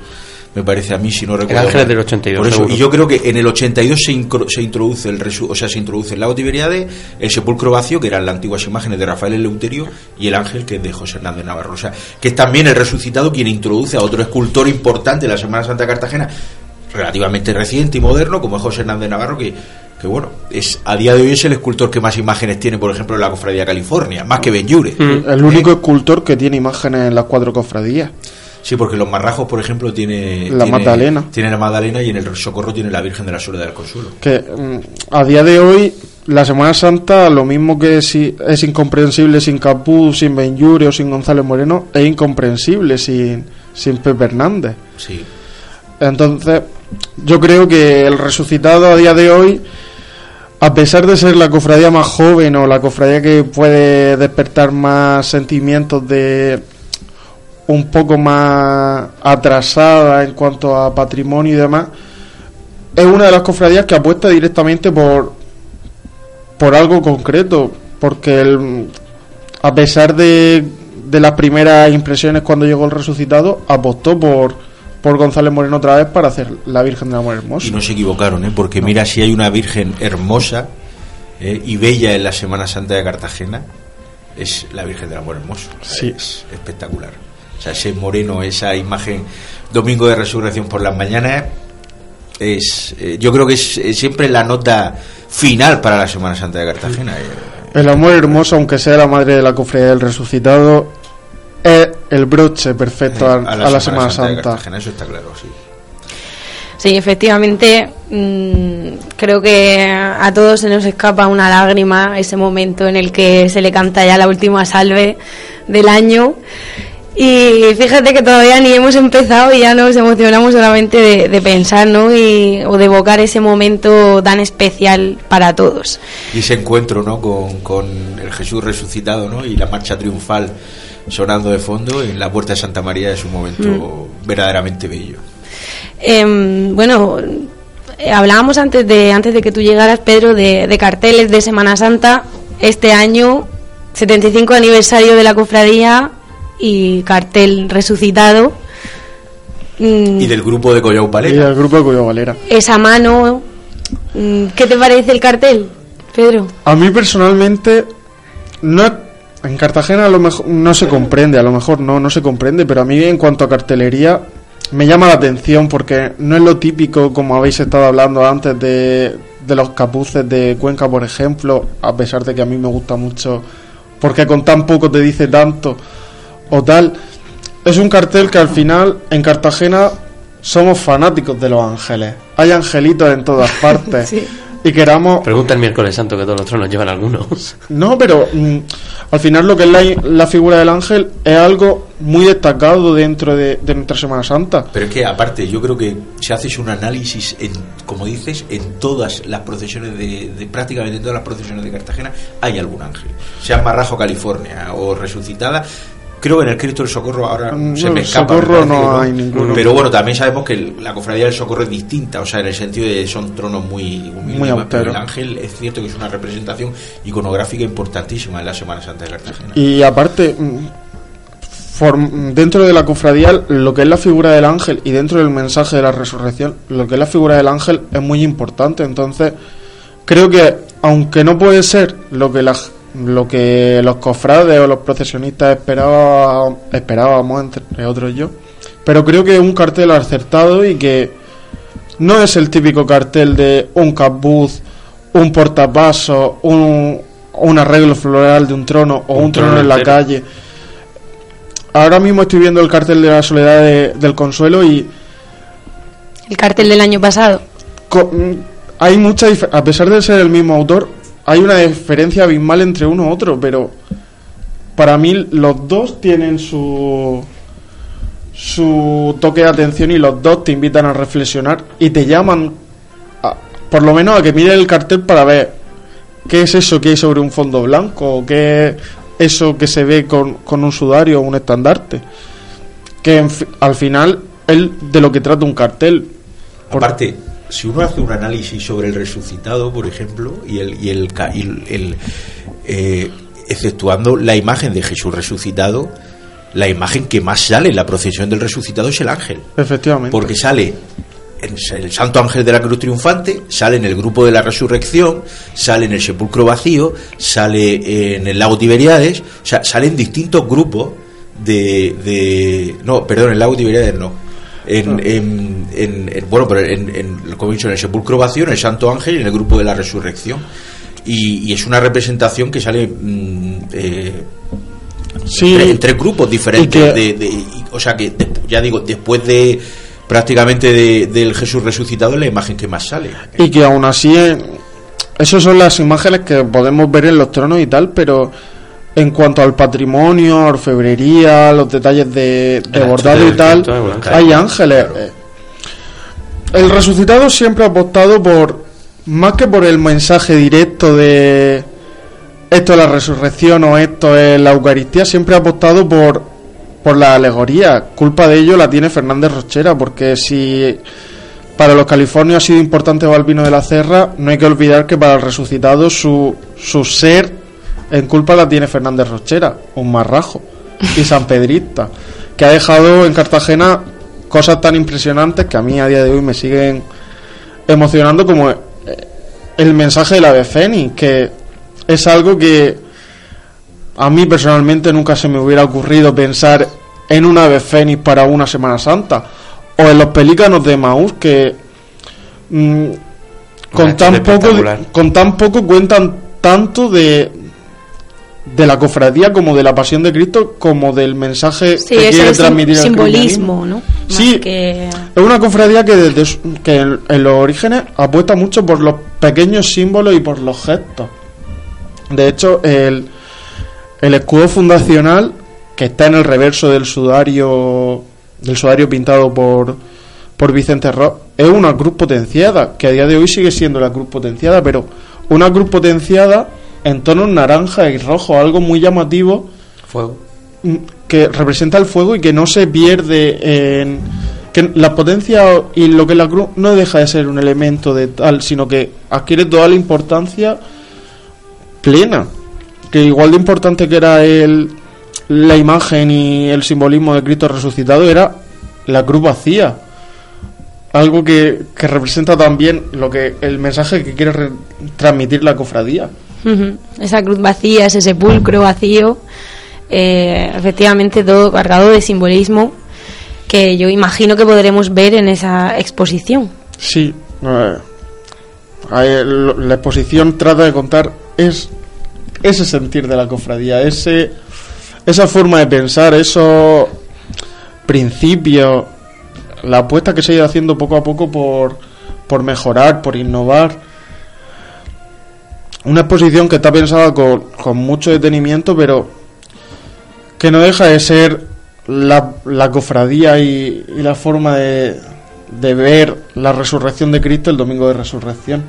Me parece a mí, si no recuerdo. ángel es del 82, Por eso, y yo creo que en el 82 se, incro- se introduce el resu- o sea, se introduce el lago Tiberiade, el sepulcro vacío, que eran las antiguas imágenes de Rafael Eleuterio, y el ángel, que es de José Hernández Navarro. O sea, que es también el resucitado quien introduce a otro escultor importante de la Semana Santa Cartagena, relativamente reciente y moderno, como es José Hernández Navarro, que, que bueno, es a día de hoy es el escultor que más imágenes tiene, por ejemplo, en la Cofradía California, más que Benjure. El único escultor que tiene imágenes en las cuatro cofradías. Sí, porque los marrajos, por ejemplo, tiene La tiene- Magdalena. Tiene la Magdalena y en el Socorro tiene la Virgen de la Soledad del Consuelo. Que mm, a día de hoy, la Semana Santa, lo mismo que si es incomprensible sin Capú, sin Benjure o sin González Moreno, es incomprensible sin, sin Pepe Hernández. Sí. Entonces, yo creo que el resucitado a día de hoy, a pesar de ser la cofradía más joven o la cofradía que puede despertar más sentimientos de un poco más atrasada en cuanto a patrimonio y demás, es una de las cofradías que apuesta directamente por por algo concreto, porque el- a pesar de, de las primeras impresiones cuando llegó el resucitado, apostó por por González Moreno otra vez para hacer la Virgen del Amor Hermoso. Y no se equivocaron, ¿eh? porque mira si hay una Virgen hermosa ¿eh? y bella en la Semana Santa de Cartagena, es la Virgen del Amor Hermoso. Sí. Es espectacular. Sea, ese moreno, esa imagen Domingo de Resurrección por las mañanas, es, eh, yo creo que es, eh, siempre la nota final para la Semana Santa de Cartagena. eh. El Amor Hermoso, aunque sea la madre de la cofradía del resucitado, es el broche perfecto a, a la, Semana, de Santa. Cartagena, eso está claro, sí. Sí, efectivamente, mm, creo que a todos se nos escapa una lágrima ese momento en el que se le canta ya la última salve del año. Y fíjate que todavía ni hemos empezado y ya nos emocionamos solamente de, de pensar, ¿no? Y, o de evocar ese momento tan especial para todos. Y ese encuentro ¿no? con, con el Jesús resucitado ¿no? y la marcha triunfal sonando de fondo en la puerta de Santa María es un momento verdaderamente bello. Em, bueno, hablábamos antes de antes de que tú llegaras, Pedro, de, de carteles de Semana Santa. Este año, 75 aniversario de la cofradía y cartel resucitado. Mm, Y del grupo de Collao Y Valera. el grupo de Valera. esa mano, mm, ¿qué te parece el cartel, Pedro? A mí personalmente, no en Cartagena a lo mejor no se comprende, a lo mejor no, no se comprende, pero a mí en cuanto a cartelería me llama la atención porque no es lo típico como habéis estado hablando antes de, de los capuces de Cuenca, por ejemplo, a pesar de que a mí me gusta mucho, porque con tan poco te dice tanto o tal. Es un cartel que al final en Cartagena somos fanáticos de los ángeles. Hay angelitos en todas [LAUGHS] partes. Y queramos Pregunta el miércoles santo que todos los tronos llevan algunos. [LAUGHS] no, pero mm, al final lo que es la, la figura del ángel es algo muy destacado dentro de, de nuestra Semana Santa. Pero es que aparte yo creo que si haces un análisis, en, como dices, en todas las procesiones de, de prácticamente en todas las procesiones de Cartagena hay algún ángel. Sea Marrajo, California o Resucitada, Creo que en el Cristo del Socorro ahora Mm, se me escapa. Socorro me no hay ninguno. Pero bueno, también sabemos que el- la cofradía del Socorro es distinta, o sea, en el sentido de son tronos muy humildes, Muy pero el ángel es cierto que es una representación iconográfica importantísima en la Semana Santa de Cartagena. Y aparte, mm, dentro de la cofradía, lo que es la figura del ángel y dentro del mensaje de la resurrección, lo que es la figura del ángel es muy importante. Entonces, creo que, aunque no puede ser lo que, la- lo que los cofrades o los procesionistas esperaba, esperábamos, entre otros yo, pero creo que es un cartel acertado y que no es el típico cartel de un cabuz, un portapasos, un, un arreglo floral de un trono o un, Un trono, trono en la entero. calle. Ahora mismo estoy viendo el cartel de la soledad de- del consuelo y El cartel del año pasado. co- mm, hay mucha a pesar de ser el mismo autor, hay una diferencia abismal entre uno y otro, pero para mí los dos tienen su su toque de atención y los dos te invitan a reflexionar y te llaman a- por lo menos a que mires el cartel para ver qué es eso que hay sobre un fondo blanco o qué es eso que se ve con, con un sudario o un estandarte que en al final es de lo que trata un cartel. Aparte, si uno hace un análisis sobre el resucitado, por ejemplo, y el, y el, y el- el, eh, exceptuando la imagen de Jesús resucitado, la imagen que más sale en la procesión del resucitado es el ángel. efectivamente Porque sale en el Santo Ángel de la Cruz Triunfante, sale en el grupo de la Resurrección, sale en el Sepulcro Vacío, sale en el Lago Tiberiades, o sea, salen distintos grupos de, de no, perdón, el Lago Tiberiades no. En, en- en- en- bueno, pero en, en- como he dicho, en el Sepulcro Vacío, en el Santo Ángel y en el grupo de la Resurrección. Y, y es una representación que sale mm, eh, Sí. entre, entre grupos diferentes. Que- de, de- y- o sea que, de- ya digo, después de prácticamente de- del Jesús resucitado es la imagen que más sale. y que aún así eh, esas son las imágenes que podemos ver en los tronos y tal pero en cuanto al patrimonio orfebrería los detalles de, bordado y tal hay ángeles Eh, el resucitado siempre ha apostado por más que por el mensaje directo de esto es la resurrección o esto es la Eucaristía siempre ha apostado por por la alegoría. Culpa de ello la tiene Fernández Rochera porque si para los californios ha sido importante Balbino de la Cerra, no hay que olvidar que para el resucitado su, su ser en culpa la tiene Fernández Rochera, un marrajo y San Pedrista, que ha dejado en Cartagena cosas tan impresionantes que a mí a día de hoy me siguen emocionando como eh, el mensaje de la ave Fénix, que es algo que a mí personalmente nunca se me hubiera ocurrido pensar en una ave Fénix para una Semana Santa o en los pelícanos de Maús que mm, con tan poco con tan poco cuentan tanto de de la cofradía como de la pasión de Cristo como del mensaje Sí, que quiere transmitir el simbolismo, cristianismo. ¿no? Sí, que... es una cofradía que desde que en, en los orígenes apuesta mucho por los pequeños símbolos y por los gestos. De hecho, el, el escudo fundacional que está en el reverso del sudario del sudario pintado por por Vicente Ross es una cruz potenciada que a día de hoy sigue siendo la cruz potenciada, pero una cruz potenciada en tonos naranja y rojo, algo muy llamativo Fuego. mm, que representa el fuego y que no se pierde en que la potencia y lo que es la cruz no deja de ser un elemento de tal, sino que adquiere toda la importancia plena, que igual de importante que era el la imagen y el simbolismo de Cristo resucitado era la cruz vacía. Algo que, que representa también lo que el mensaje que quiere re- transmitir la cofradía. Esa cruz vacía, ese sepulcro vacío, eh, efectivamente todo cargado de simbolismo que yo imagino que podremos ver en esa exposición. Sí, eh, lo- la exposición trata de contar es ese sentir de la cofradía, ese esa forma de pensar, esos principios, la apuesta que se ha ido haciendo poco a poco por, por mejorar, por innovar. Una exposición que está pensada con, con mucho detenimiento, pero que no deja de ser la, cofradía y, y la forma de, de ver la resurrección de Cristo el domingo de resurrección.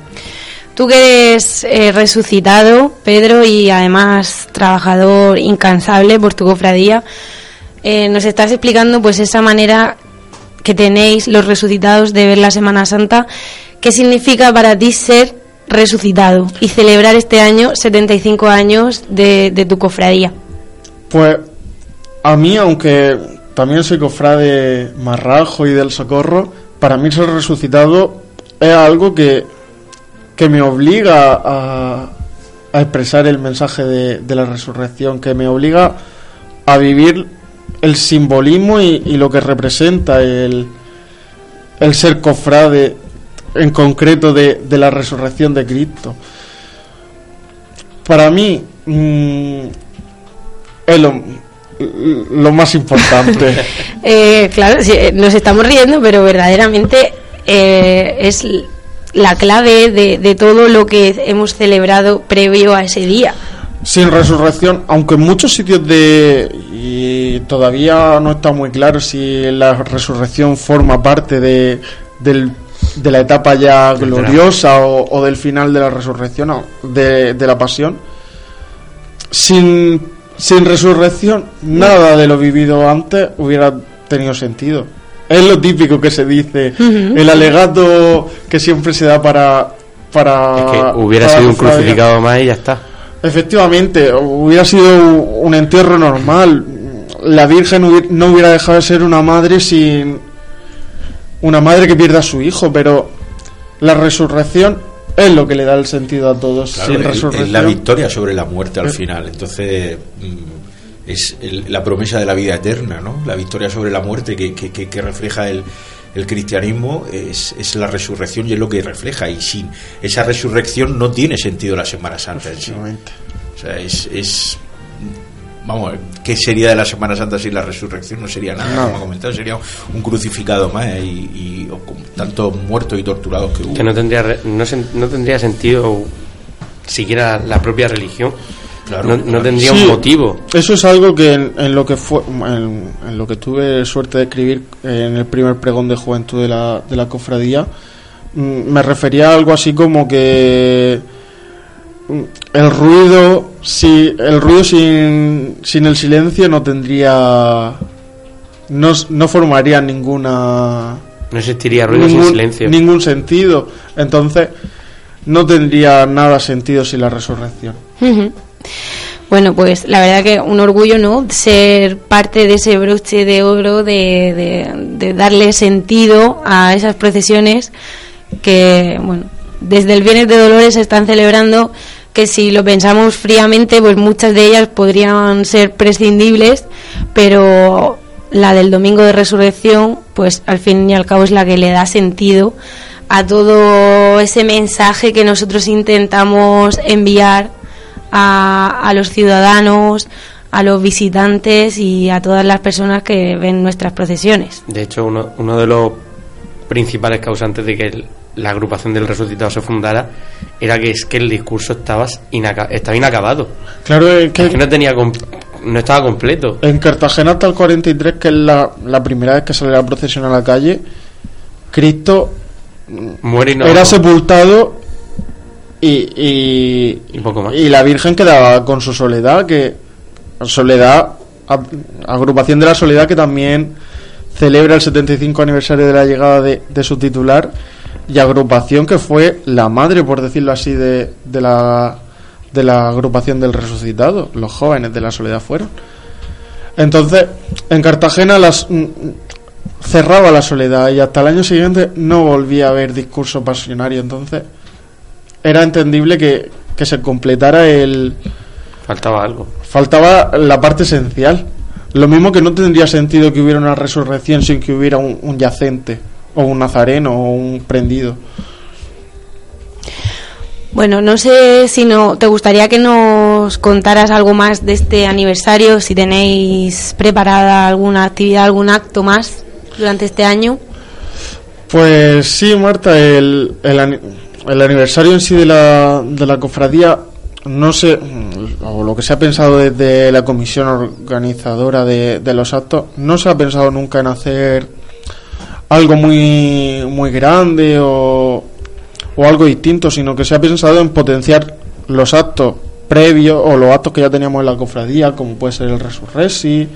Tú que eres eh, resucitado, Pedro, y además trabajador incansable por tu cofradía, eh, nos estás explicando pues esa manera que tenéis los resucitados de ver la Semana Santa. ¿Qué significa para ti ser resucitado y celebrar este año 75 años de, de tu cofradía? Pues a mí, aunque también soy cofrade Marrajo y del Socorro, para mí ser resucitado es algo que, que me obliga a, a expresar el mensaje de, de la resurrección, que me obliga a vivir el simbolismo y, y lo que representa el, el ser cofrade en concreto de, de la resurrección de Cristo. Para mí mm, es lo, lo más importante. [LAUGHS] Eh, claro, sí, eh, nos estamos riendo, pero verdaderamente eh, es la clave de, de todo lo que hemos celebrado previo a ese día. Sin resurrección, aunque en muchos sitios de y todavía no está muy claro si la resurrección forma parte de, del- de la etapa ya gloriosa o, o del final de la resurrección o de, de la pasión. Sin, sin resurrección, nada de lo vivido antes hubiera tenido sentido. Es lo típico que se dice, el alegato que siempre se da para para Que hubiera para sido un crucificado más y ya está. Efectivamente, hubiera sido un entierro normal. La Virgen no hubiera dejado de ser una madre sin una madre que pierda a su hijo, pero la resurrección es lo que le da el sentido a todos. Claro, sin es- la victoria sobre la muerte al final. Entonces, mm, es el- la promesa de la vida eterna, ¿no? La victoria sobre la muerte que, que- que- que refleja el, el cristianismo es, es la resurrección y es lo que refleja. Y sin esa resurrección no tiene sentido la Semana Santa en sí. O sea, es, es- Vamos, ¿qué sería de la Semana Santa sin la resurrección? No sería nada, No. como comentado, sería un crucificado más ¿eh? y, y- con tantos muertos y torturados que hubo. Que no tendría, re- no, no tendría sentido siquiera la propia religión. Claro, no, tendría Sí, un motivo. Eso es algo que en, en lo que fue en, en lo que tuve suerte de escribir en el primer pregón de juventud de la, de la cofradía mm, me refería a algo así como que mm, el ruido si el ruido sin, sin el silencio no tendría no, no formaría ninguna No existiría ruido ningún, sin silencio. ningún sentido entonces no tendría nada sentido sin la resurrección. Bueno, pues la verdad que un orgullo, ¿no? Ser parte de ese broche de oro, de, de- de darle sentido a esas procesiones que, bueno, desde el Viernes de Dolores se están celebrando, que si lo pensamos fríamente, pues muchas de ellas podrían ser prescindibles, pero la del Domingo de Resurrección, pues al fin y al cabo es la que le da sentido a todo ese mensaje que nosotros intentamos enviar a, a los ciudadanos, a los visitantes y a todas las personas que ven nuestras procesiones. De hecho, uno, uno de los principales causantes de que el- la agrupación del resucitado se fundara era que es que el discurso estaba, inaca- estaba inacabado. claro es que Es que no tenía no estaba completo. En Cartagena hasta el 43, que es la, la primera vez que sale la procesión a la calle, Cristo Muere y no era sepultado y, y, Y poco más. y la Virgen quedaba con su soledad, que soledad, agrupación de la soledad que también celebra el 75 aniversario de la llegada de, de su titular y agrupación que fue la madre, por decirlo así, de, de la de la agrupación del resucitado, los jóvenes de la soledad fueron. Entonces, en Cartagena las mm, cerraba la soledad y hasta el año siguiente no volvía a haber discurso pasionario. Entonces, era entendible que, que se completara el. Faltaba algo. Faltaba la parte esencial. Lo mismo que no tendría sentido que hubiera una resurrección sin que hubiera un, un yacente, o un nazareno, o un prendido. Bueno, no sé si no te gustaría que nos contaras algo más de este aniversario, si tenéis preparada alguna actividad, algún acto más durante este año. Pues sí, Marta, el, el, el aniversario en sí de la, de la cofradía, no sé, o lo que se ha pensado desde la comisión organizadora de, de los actos, no se ha pensado nunca en hacer algo muy, muy grande o, o algo distinto, sino que se ha pensado en potenciar los actos previos o los actos que ya teníamos en la cofradía, como puede ser el Resurresi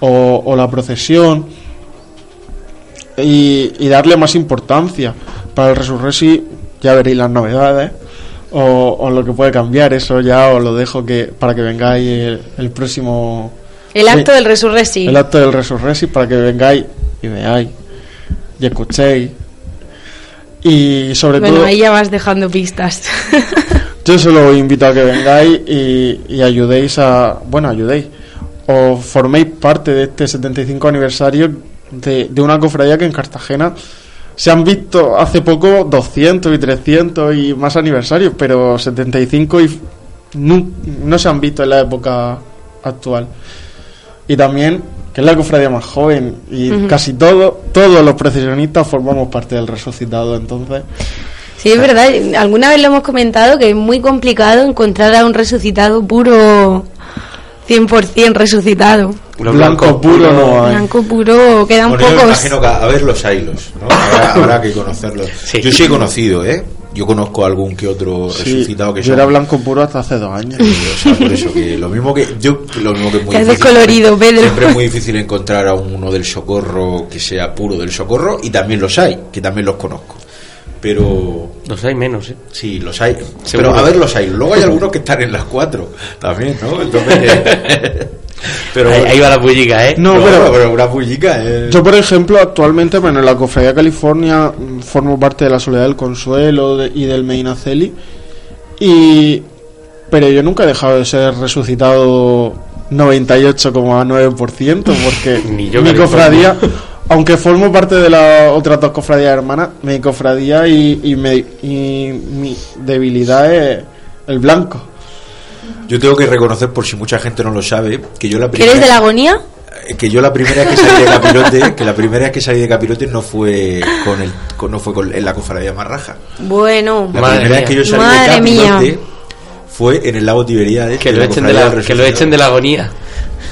o, o la procesión y, y darle más importancia. Para el Resurresi ya veréis las novedades o, o lo que puede cambiar, eso ya os lo dejo que para que vengáis el, el próximo... El acto Sí, del Resurresi. El acto del Resurresi para que vengáis y veáis y escuchéis. Y sobre Bueno, todo... ahí ya vas dejando pistas. [LAUGHS] Yo solo os invito a que vengáis y, y ayudéis a. Bueno, ayudéis. O forméis parte de este 75 aniversario de, de una cofradía que en Cartagena se han visto hace poco 200 y 300 y más aniversarios, pero 75 y no, no se han visto en la época actual. Y también que es la cofradía más joven y casi todo, todos los procesionistas formamos parte del resucitado, entonces. Sí, es verdad. Alguna vez lo hemos comentado que es muy complicado encontrar a un resucitado puro, 100% resucitado. Lo blanco puro no hay. Blanco puro, quedan Bueno, yo me pocos. imagino que a ver los hilos, ¿no? Habrá, habrá que conocerlos. Yo sí he conocido, ¿eh? Yo conozco algún que otro Sí, resucitado que yo son- era blanco puro hasta hace dos años. O sea, por eso que [LAUGHS] lo mismo que yo lo mismo que es muy difícil, descolorido, Pedro. Siempre es muy [LAUGHS] difícil encontrar a uno del socorro que sea puro del socorro y también los hay, que también los conozco. Pero los hay menos, ¿eh? Sí, los hay. Seguro. Pero a ver, los hay. Luego hay algunos que están en las cuatro también, ¿no? Entonces [LAUGHS] pero Ahí- ahí va la bullica, ¿eh? No, pero- una bullica, ¿eh? Yo, por ejemplo, actualmente, bueno, en la Cofradía California mm, formo parte de la Soledad del Consuelo de- y del Medina Celi. Y. Pero yo nunca he dejado de ser resucitado 98,9% porque [LAUGHS] Ni yo, mi cofradía, aunque formo parte de las otras dos cofradías hermanas, mi cofradía y, y, me- y mi debilidad es el blanco. Yo tengo que reconocer, por si mucha gente no lo sabe, que yo la ¿Que primera eres de la agonía? que yo la primera vez que salí de capirote, que la primera vez que salí de capirote no fue con el con- no fue con, en la cofradía Marraja. Bueno. La primera vez que yo salí Madre de mía. capirote fue en el lago Tiberíades. Que de lo echen de la, que lo echen de la agonía.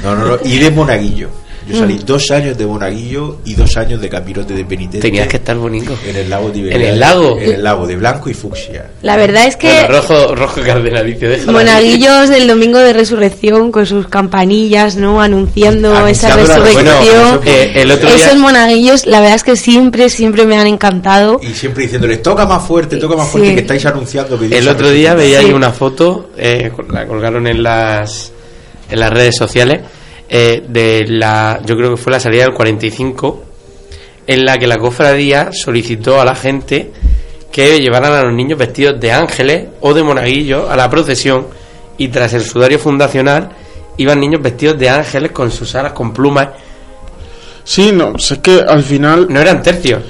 No, no, no. Y de Monaguillo. Yo salí Mm. dos años de Monaguillo y dos años de capirote de penitente. Tenías que estar bonito. En el lago Tiberíades. ¿En el lago? En el lago, de blanco y fucsia. La verdad es que Bueno, rojo, rojo cardenalicio, déjalo ahí. monaguillos del domingo de resurrección con sus campanillas, ¿no? Anunciando, esa Anunciando la- resurrección. bueno, eso- Eh, el otro día- Esos monaguillos, la verdad es que siempre, siempre me han encantado. Y siempre diciéndoles, toca más fuerte, toca más Sí. fuerte, que estáis anunciando que El otro día veía ahí Sí. una foto, eh, la colgaron en las en las redes sociales, eh, de la, yo creo que fue la salida del 45, en la que la cofradía solicitó a la gente que llevaran a los niños vestidos de ángeles o de monaguillos a la procesión y tras el sudario fundacional iban niños vestidos de ángeles con sus alas con plumas. Sí, no, es que al final... No eran tercios,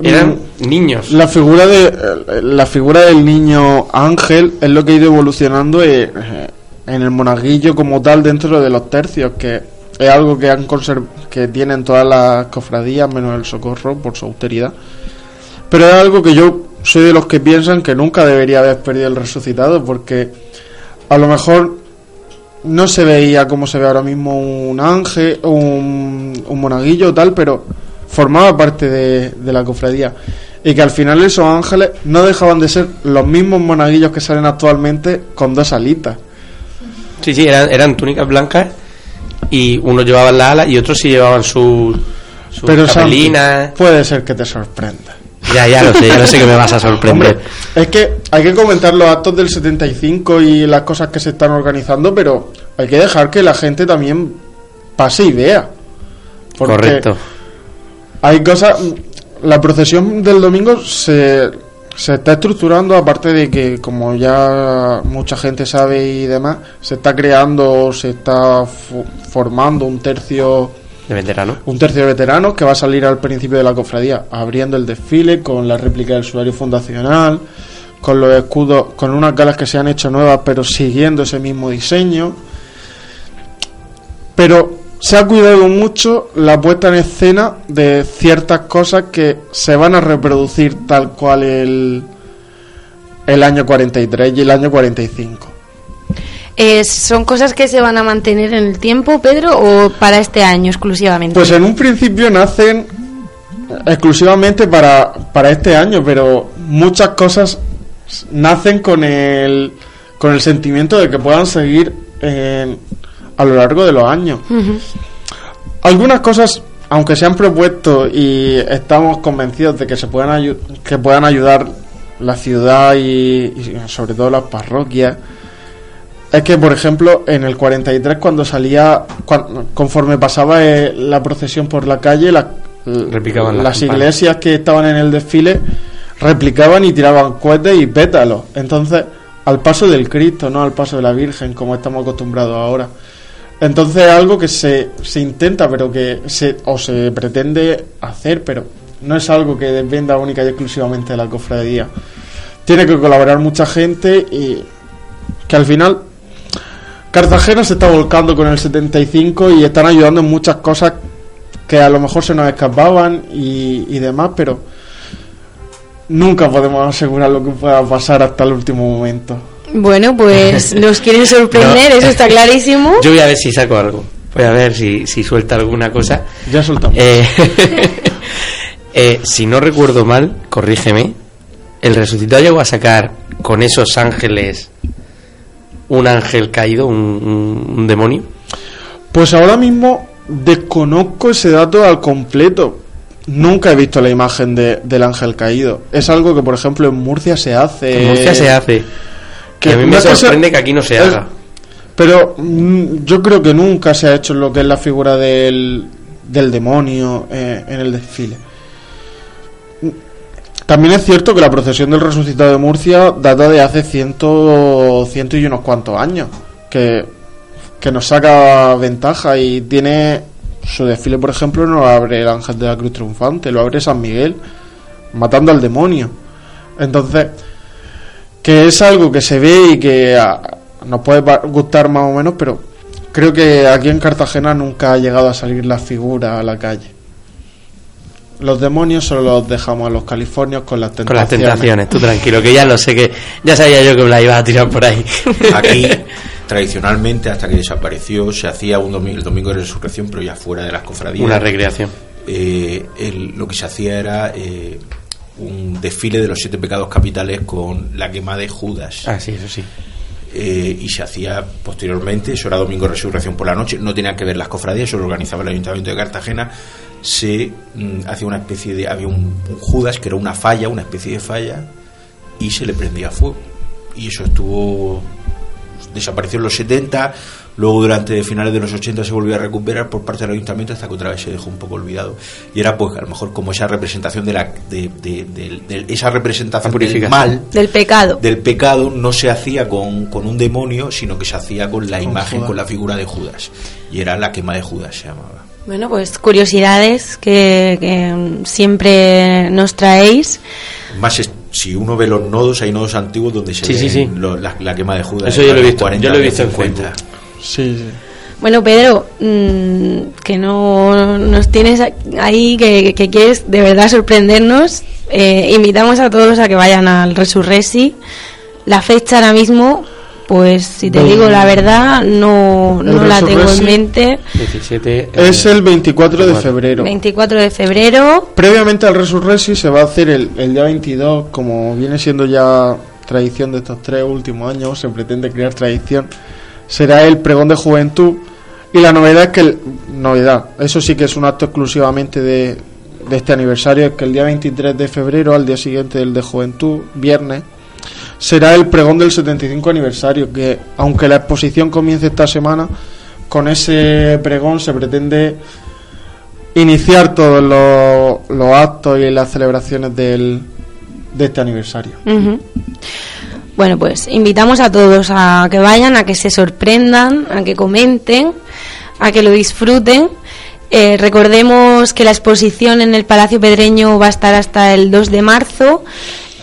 eran niños. La figura de eh, la figura del niño ángel es lo que ha ido evolucionando eh, eh, en el monaguillo como tal dentro de los tercios, que es algo que han que tienen todas las cofradías menos el socorro por su austeridad. Pero es algo que yo soy de los que piensan que nunca debería haber perdido el resucitado porque a lo mejor no se veía como se ve ahora mismo un ángel, un, un monaguillo o tal, pero formaba parte de, de la cofradía. Y que al final esos ángeles no dejaban de ser los mismos monaguillos que salen actualmente con dos alitas. Sí, sí, eran, eran túnicas blancas y unos llevaban la ala y otros sí llevaban sus sus Pero Santi, capelinas. puede ser que te sorprenda. Ya, ya lo sé, ya lo sé que me vas a sorprender. [LAUGHS] Hombre, es que hay que comentar los actos del 75 y las cosas que se están organizando, pero hay que dejar que la gente también pase y vea. Correcto. Hay cosas. La procesión del domingo se, se está estructurando, aparte de que, como ya mucha gente sabe y demás, se está creando, se está fo- formando un tercio De veterano. un tercio de veteranos que va a salir al principio de la cofradía, abriendo el desfile con la réplica del sudario fundacional, con los escudos, con unas galas que se han hecho nuevas, pero siguiendo ese mismo diseño. Pero se ha cuidado mucho la puesta en escena de ciertas cosas que se van a reproducir tal cual el, el año 43 y el año 45. Eh, ¿Son cosas que se van a mantener en el tiempo, Pedro, o para este año exclusivamente? Pues en un principio nacen exclusivamente para, para este año, pero muchas cosas nacen con el, con el sentimiento de que puedan seguir en- a lo largo de los años. Algunas cosas, aunque se han propuesto y estamos convencidos de que se puedan ayu- que puedan ayudar la ciudad y, y sobre todo las parroquias, es que, por ejemplo, en el 43 cuando salía, cuan- conforme pasaba eh, la procesión por la calle, la- las las iglesias que estaban en el desfile replicaban y tiraban cohetes y pétalos. Entonces, al paso del Cristo, no al paso de la Virgen, como estamos acostumbrados ahora. Entonces es algo que se, se intenta, pero que se, o se pretende hacer, pero no es algo que dependa única y exclusivamente de la cofradía. Tiene que colaborar mucha gente y que al final Cartagena se está volcando con el 75 y están ayudando en muchas cosas que a lo mejor se nos escapaban y, y demás, pero nunca podemos asegurar lo que pueda pasar hasta el último momento. Bueno, pues [LAUGHS] nos quieren sorprender, No. eso está clarísimo. Yo voy a ver si saco algo. Voy a ver si, si suelta alguna cosa. Ya soltamos. Eh, [LAUGHS] eh, si no recuerdo mal, corrígeme. El resucitado llegó a sacar con esos ángeles un ángel caído, un, un- un demonio. Pues ahora mismo desconozco ese dato al completo. Nunca he visto la imagen de- del ángel caído. Es algo que, por ejemplo, en Murcia se hace. En Murcia se hace. Que a mí me sorprende que aquí no se es- haga. Pero mm, yo creo que nunca se ha hecho lo que es la figura del, del demonio eh, en el desfile. También es cierto que la procesión del resucitado de Murcia data de hace ciento, ciento y unos cuantos años, que, que nos saca ventaja y tiene su desfile, por ejemplo, no lo abre el ángel de la cruz triunfante, lo abre San Miguel, matando al demonio. Entonces, que es algo que se ve y que ah, nos puede gustar más o menos, pero creo que aquí en Cartagena nunca ha llegado a salir la figura a la calle. Los demonios solo los dejamos a los californios con las Con tentaciones. las tentaciones, tú tranquilo, que ya lo sé que ya sabía yo que me la iba a tirar por ahí. [LAUGHS] Aquí, [LAUGHS] tradicionalmente, hasta que desapareció, se hacía un domingo, el domingo de resurrección, pero ya fuera de las cofradías. Una recreación. Eh, el- lo que se hacía era eh, un desfile de los siete pecados capitales con la quema de Judas. Ah, sí, eso sí. Eh, y se hacía posteriormente, eso era domingo resurrección por la noche, no tenía que ver las cofradías, eso lo organizaba el Ayuntamiento de Cartagena, se mm, hacía una especie de, había un, un Judas que era una falla, una especie de falla, y se le prendía fuego. Y eso estuvo, desapareció en los 70, luego durante finales de los 80 se volvió a recuperar por parte del Ayuntamiento hasta que otra vez se dejó un poco olvidado. Y era pues a lo mejor como esa representación de la, de, de- de- de- esa representación del mal, Del pecado. del pecado no se hacía con, con un demonio, sino que se hacía con la Con imagen, Judas. con la figura de Judas. Y era la quema de Judas, se llamaba. Bueno, pues curiosidades que, que, siempre nos traéis. Más si uno ve los nodos, hay nodos antiguos donde se Sí, ve sí, sí. la, la quema de Judas. Eso yo lo he visto, 40, yo lo he visto en 50. Sí, sí. Bueno, Pedro, mm, que no nos tienes ahí, que, que quieres de verdad sorprendernos. Eh, invitamos a todos a que vayan al Resurresi. La fecha ahora mismo, pues si te digo la verdad, no, no la tengo en mente. 17. Es el 24 de febrero. 24 de febrero. Previamente al Resurresi se va a hacer el, el día 22, como viene siendo ya tradición de estos tres últimos años, se pretende crear tradición, será el pregón de juventud y la novedad es que, el- novedad, eso sí que es un acto exclusivamente de, este aniversario, es que el día 23 de febrero, al día siguiente del de juventud, viernes, será el pregón del 75 aniversario, que aunque la exposición comience esta semana, con ese pregón se pretende iniciar todos los, actos y las celebraciones del, de este aniversario. Bueno, pues invitamos a todos a que vayan, a que se sorprendan, a que comenten, a que lo disfruten. Eh, recordemos que la exposición en el Palacio Pedreño va a estar hasta el 2 de marzo.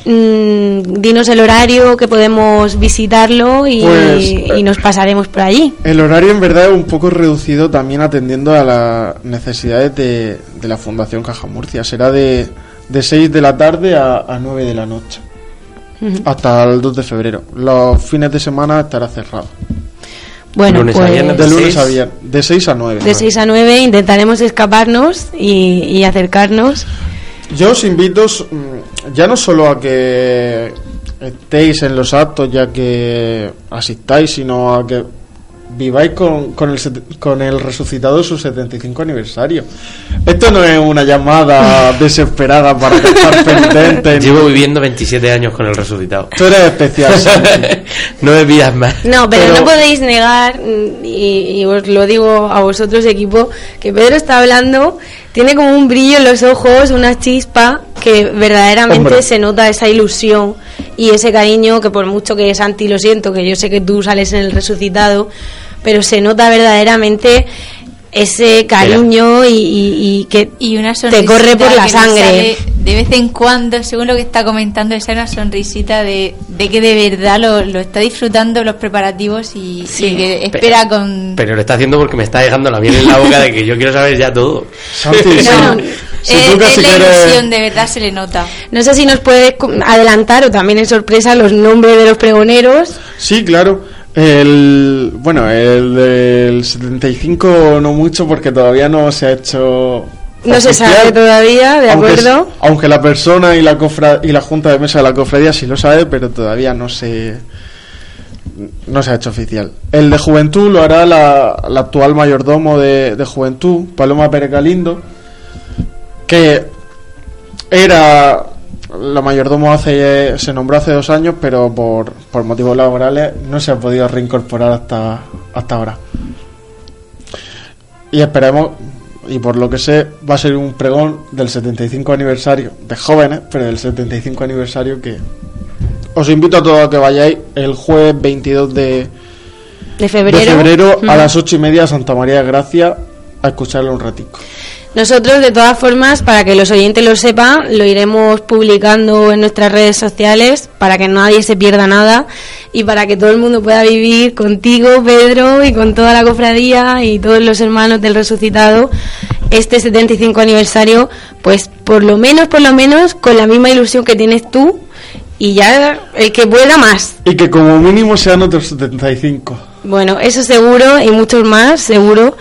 Mm, dinos el horario que podemos visitarlo y, Pues, y nos pasaremos por allí. El horario en verdad es un poco reducido también atendiendo a las necesidades de, de la Fundación Caja Murcia. Será de, de 6 de la tarde a, a 9 de la noche, Hasta el 2 de febrero. Los fines de semana estará cerrado. Bueno, Lunes a pues viernes, De lunes a seis. viernes, de 6 a 9. de 6 a 9 intentaremos escaparnos y, y acercarnos. Yo os invito mm, ya no solo a que estéis en los actos, ya que asistáis, sino a que viváis con, con, el, con el resucitado su 75 aniversario. Esto no es una llamada desesperada para estar [LAUGHS] pendiente. ni- Llevo viviendo 27 años con el resucitado. Tú eres especial, [LAUGHS] no me pidas más. No, pero, Pero- no podéis negar, y, y os lo digo a vosotros, equipo, que Pedro está hablando, tiene como un brillo en los ojos, una chispa, que verdaderamente Hombre. se nota esa ilusión y ese cariño, que por mucho que Santi lo siento, que yo sé que tú sales en el resucitado, pero se nota verdaderamente ese cariño y, y- y que Y una te corre por la sangre. De vez en cuando, según lo que está comentando, es una sonrisita de, de que de verdad lo, lo está disfrutando los preparativos y, y que espera con... Pero lo está haciendo porque me está dejando la miel en la boca de que yo quiero saber ya todo. Santi, [LAUGHS] No, si- si es, tú que es si la quieres- ilusión, de verdad se le nota. No sé si nos puedes adelantar o también es sorpresa los nombres de los pregoneros. Sí, claro. El, bueno, el del 75 no mucho porque todavía no se ha hecho... No se sabe todavía, ¿de Aunque acuerdo? Aunque la persona y la, cofra, y la junta de mesa de la cofradía sí lo sabe, pero todavía no se no se ha hecho oficial. El de juventud lo hará la, la actual mayordomo de, de juventud, Paloma Pérez Galindo, que era la mayordomo hace se nombró hace dos años, pero por, por motivos laborales no se ha podido reincorporar hasta, hasta ahora. Y esperemos, y por lo que sé, va a ser un pregón del 75 aniversario de jóvenes, pero del 75 aniversario que os invito a todos a que vayáis el jueves 22 de, De febrero. de febrero a Ujú. las ocho y media a Santa María de Gracia a escucharlo un ratico. Nosotros, de todas formas, para que los oyentes lo sepan, lo iremos publicando en nuestras redes sociales para que nadie se pierda nada y para que todo el mundo pueda vivir contigo, Pedro, y con toda la cofradía y todos los hermanos del resucitado este 75 aniversario, pues por lo menos, por lo menos, con la misma ilusión que tienes tú y ya el que pueda más. Y que como mínimo sean otros 75. Bueno, eso seguro y muchos más, seguro.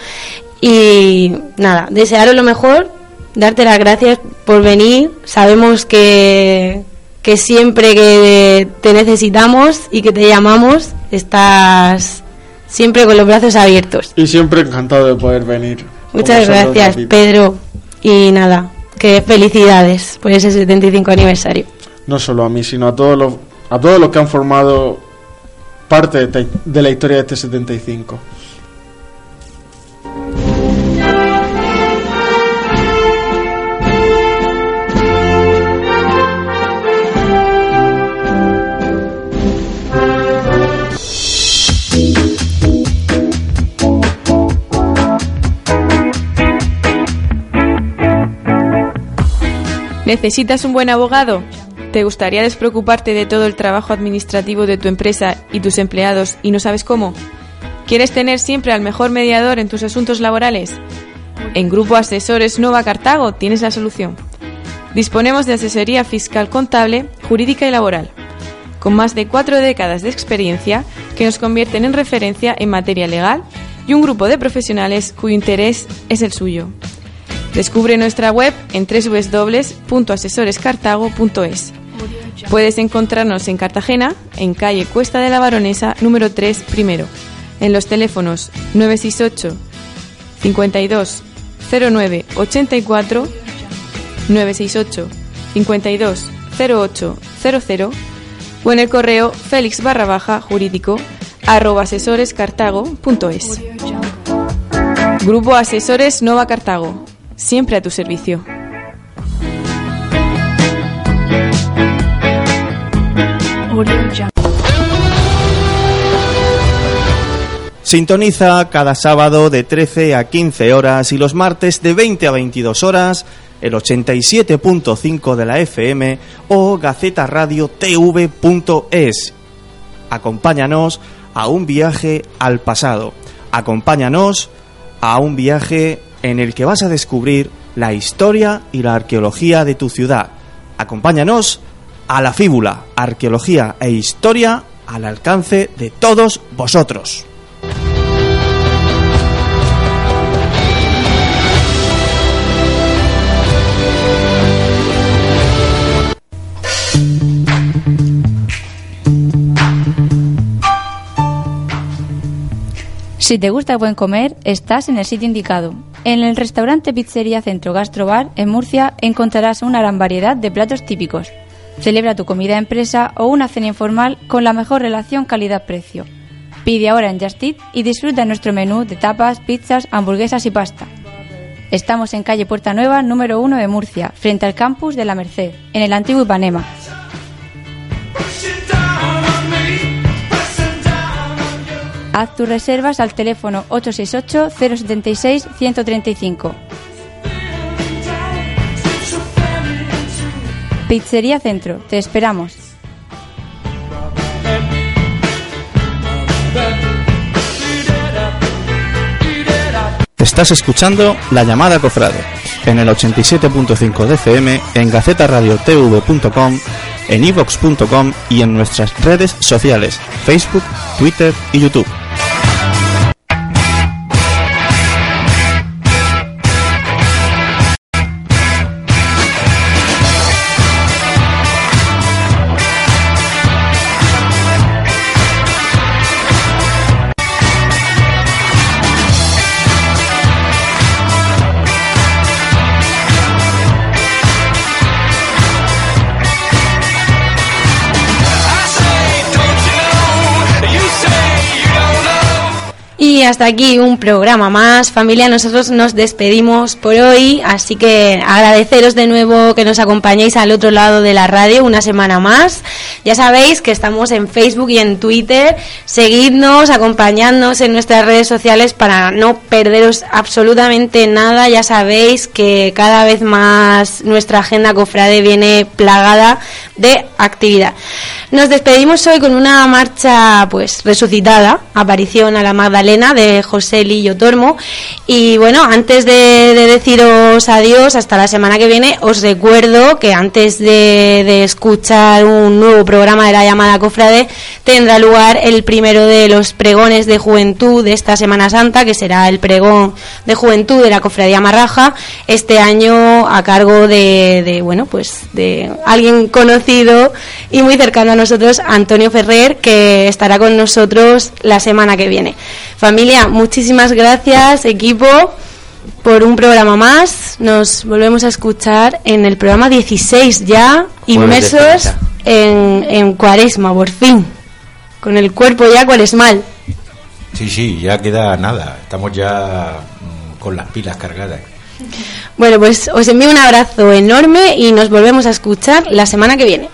Y nada, desearos lo mejor, darte las gracias por venir. Sabemos que, que siempre que te necesitamos y que te llamamos, estás siempre con los brazos abiertos. Y siempre encantado de poder venir. Muchas gracias. Pedro. Y nada, que felicidades por ese 75 aniversario. No solo a mí, sino a todos los, a todos los que han formado parte de, de la historia de este 75. ¿Necesitas un buen abogado? ¿Te gustaría despreocuparte de todo el trabajo administrativo de tu empresa y tus empleados y no sabes cómo? ¿Quieres tener siempre al mejor mediador en tus asuntos laborales? En Grupo Asesores Nova Cartago tienes la solución. Disponemos de asesoría fiscal contable, jurídica y laboral, con más de cuatro décadas de experiencia que nos convierten en referencia en materia legal y un grupo de profesionales cuyo interés es el suyo. Descubre nuestra web en www.asesorescartago.es. Puedes encontrarnos en Cartagena, en calle Cuesta de la Baronesa, número 3, primero, en los teléfonos 968 52 09 84 968 52 08 00 o en el correo félix barra baja jurídico arroba asesorescartago.es. Grupo Asesores Nova Cartago, siempre a tu servicio. Sintoniza cada sábado de 13 a 15 horas y los martes de 20 a 22 horas el 87.5 de la FM o gacetaradiotv.es. Acompáñanos a un viaje al pasado. Acompáñanos a un viaje en el que vas a descubrir la historia y la arqueología de tu ciudad. Acompáñanos a la fíbula, arqueología e historia al alcance de todos vosotros. Si te gusta el buen comer, estás en el sitio indicado. En el restaurante Pizzería Centro Gastrobar en Murcia encontrarás una gran variedad de platos típicos. Celebra tu comida empresa o una cena informal con la mejor relación calidad-precio. Pide ahora en Just y disfruta nuestro menú de tapas, pizzas, hamburguesas y pasta. Estamos en calle Puerta Nueva, número 1 de Murcia, frente al campus de la Merced, en el antiguo Ipanema. Haz tus reservas al teléfono 868-076-135. Pizzería Centro, te esperamos. Estás escuchando La Llamada Cofrade en el 87.5 de FM, en gacetaradiotv.com, en ivox.com y en nuestras redes sociales, Facebook, Twitter y YouTube. Hasta aquí un programa más. Familia, nosotros nos despedimos por hoy, así que agradeceros de nuevo que nos acompañéis al otro lado de la radio una semana más. Ya sabéis que estamos en Facebook y en Twitter. Seguidnos, acompañadnos en nuestras redes sociales para no perderos absolutamente nada. Ya sabéis que cada vez más nuestra agenda cofrade viene plagada de actividad. Nos despedimos hoy con una marcha pues resucitada, aparición a la Magdalena de José Lillo Tormo. Y bueno, antes de, de deciros adiós hasta la semana que viene, os recuerdo que antes de, de escuchar un nuevo programa de la llamada Cofrade, tendrá lugar el primero de los pregones de juventud de esta Semana Santa, que será el pregón de juventud de la Cofradía Marraja, este año a cargo de, de bueno, pues de alguien conocido y muy cercano a nosotros, Antonio Ferrer, que estará con nosotros la semana que viene. Familia, muchísimas gracias, equipo, por un programa más. Nos volvemos a escuchar en el programa 16 ya, inmersos en, en cuaresma, por fin. Con el cuerpo ya cuaresmal. Sí, sí, ya queda nada. Estamos ya mm, con las pilas cargadas. Bueno, pues os envío un abrazo enorme y nos volvemos a escuchar la semana que viene.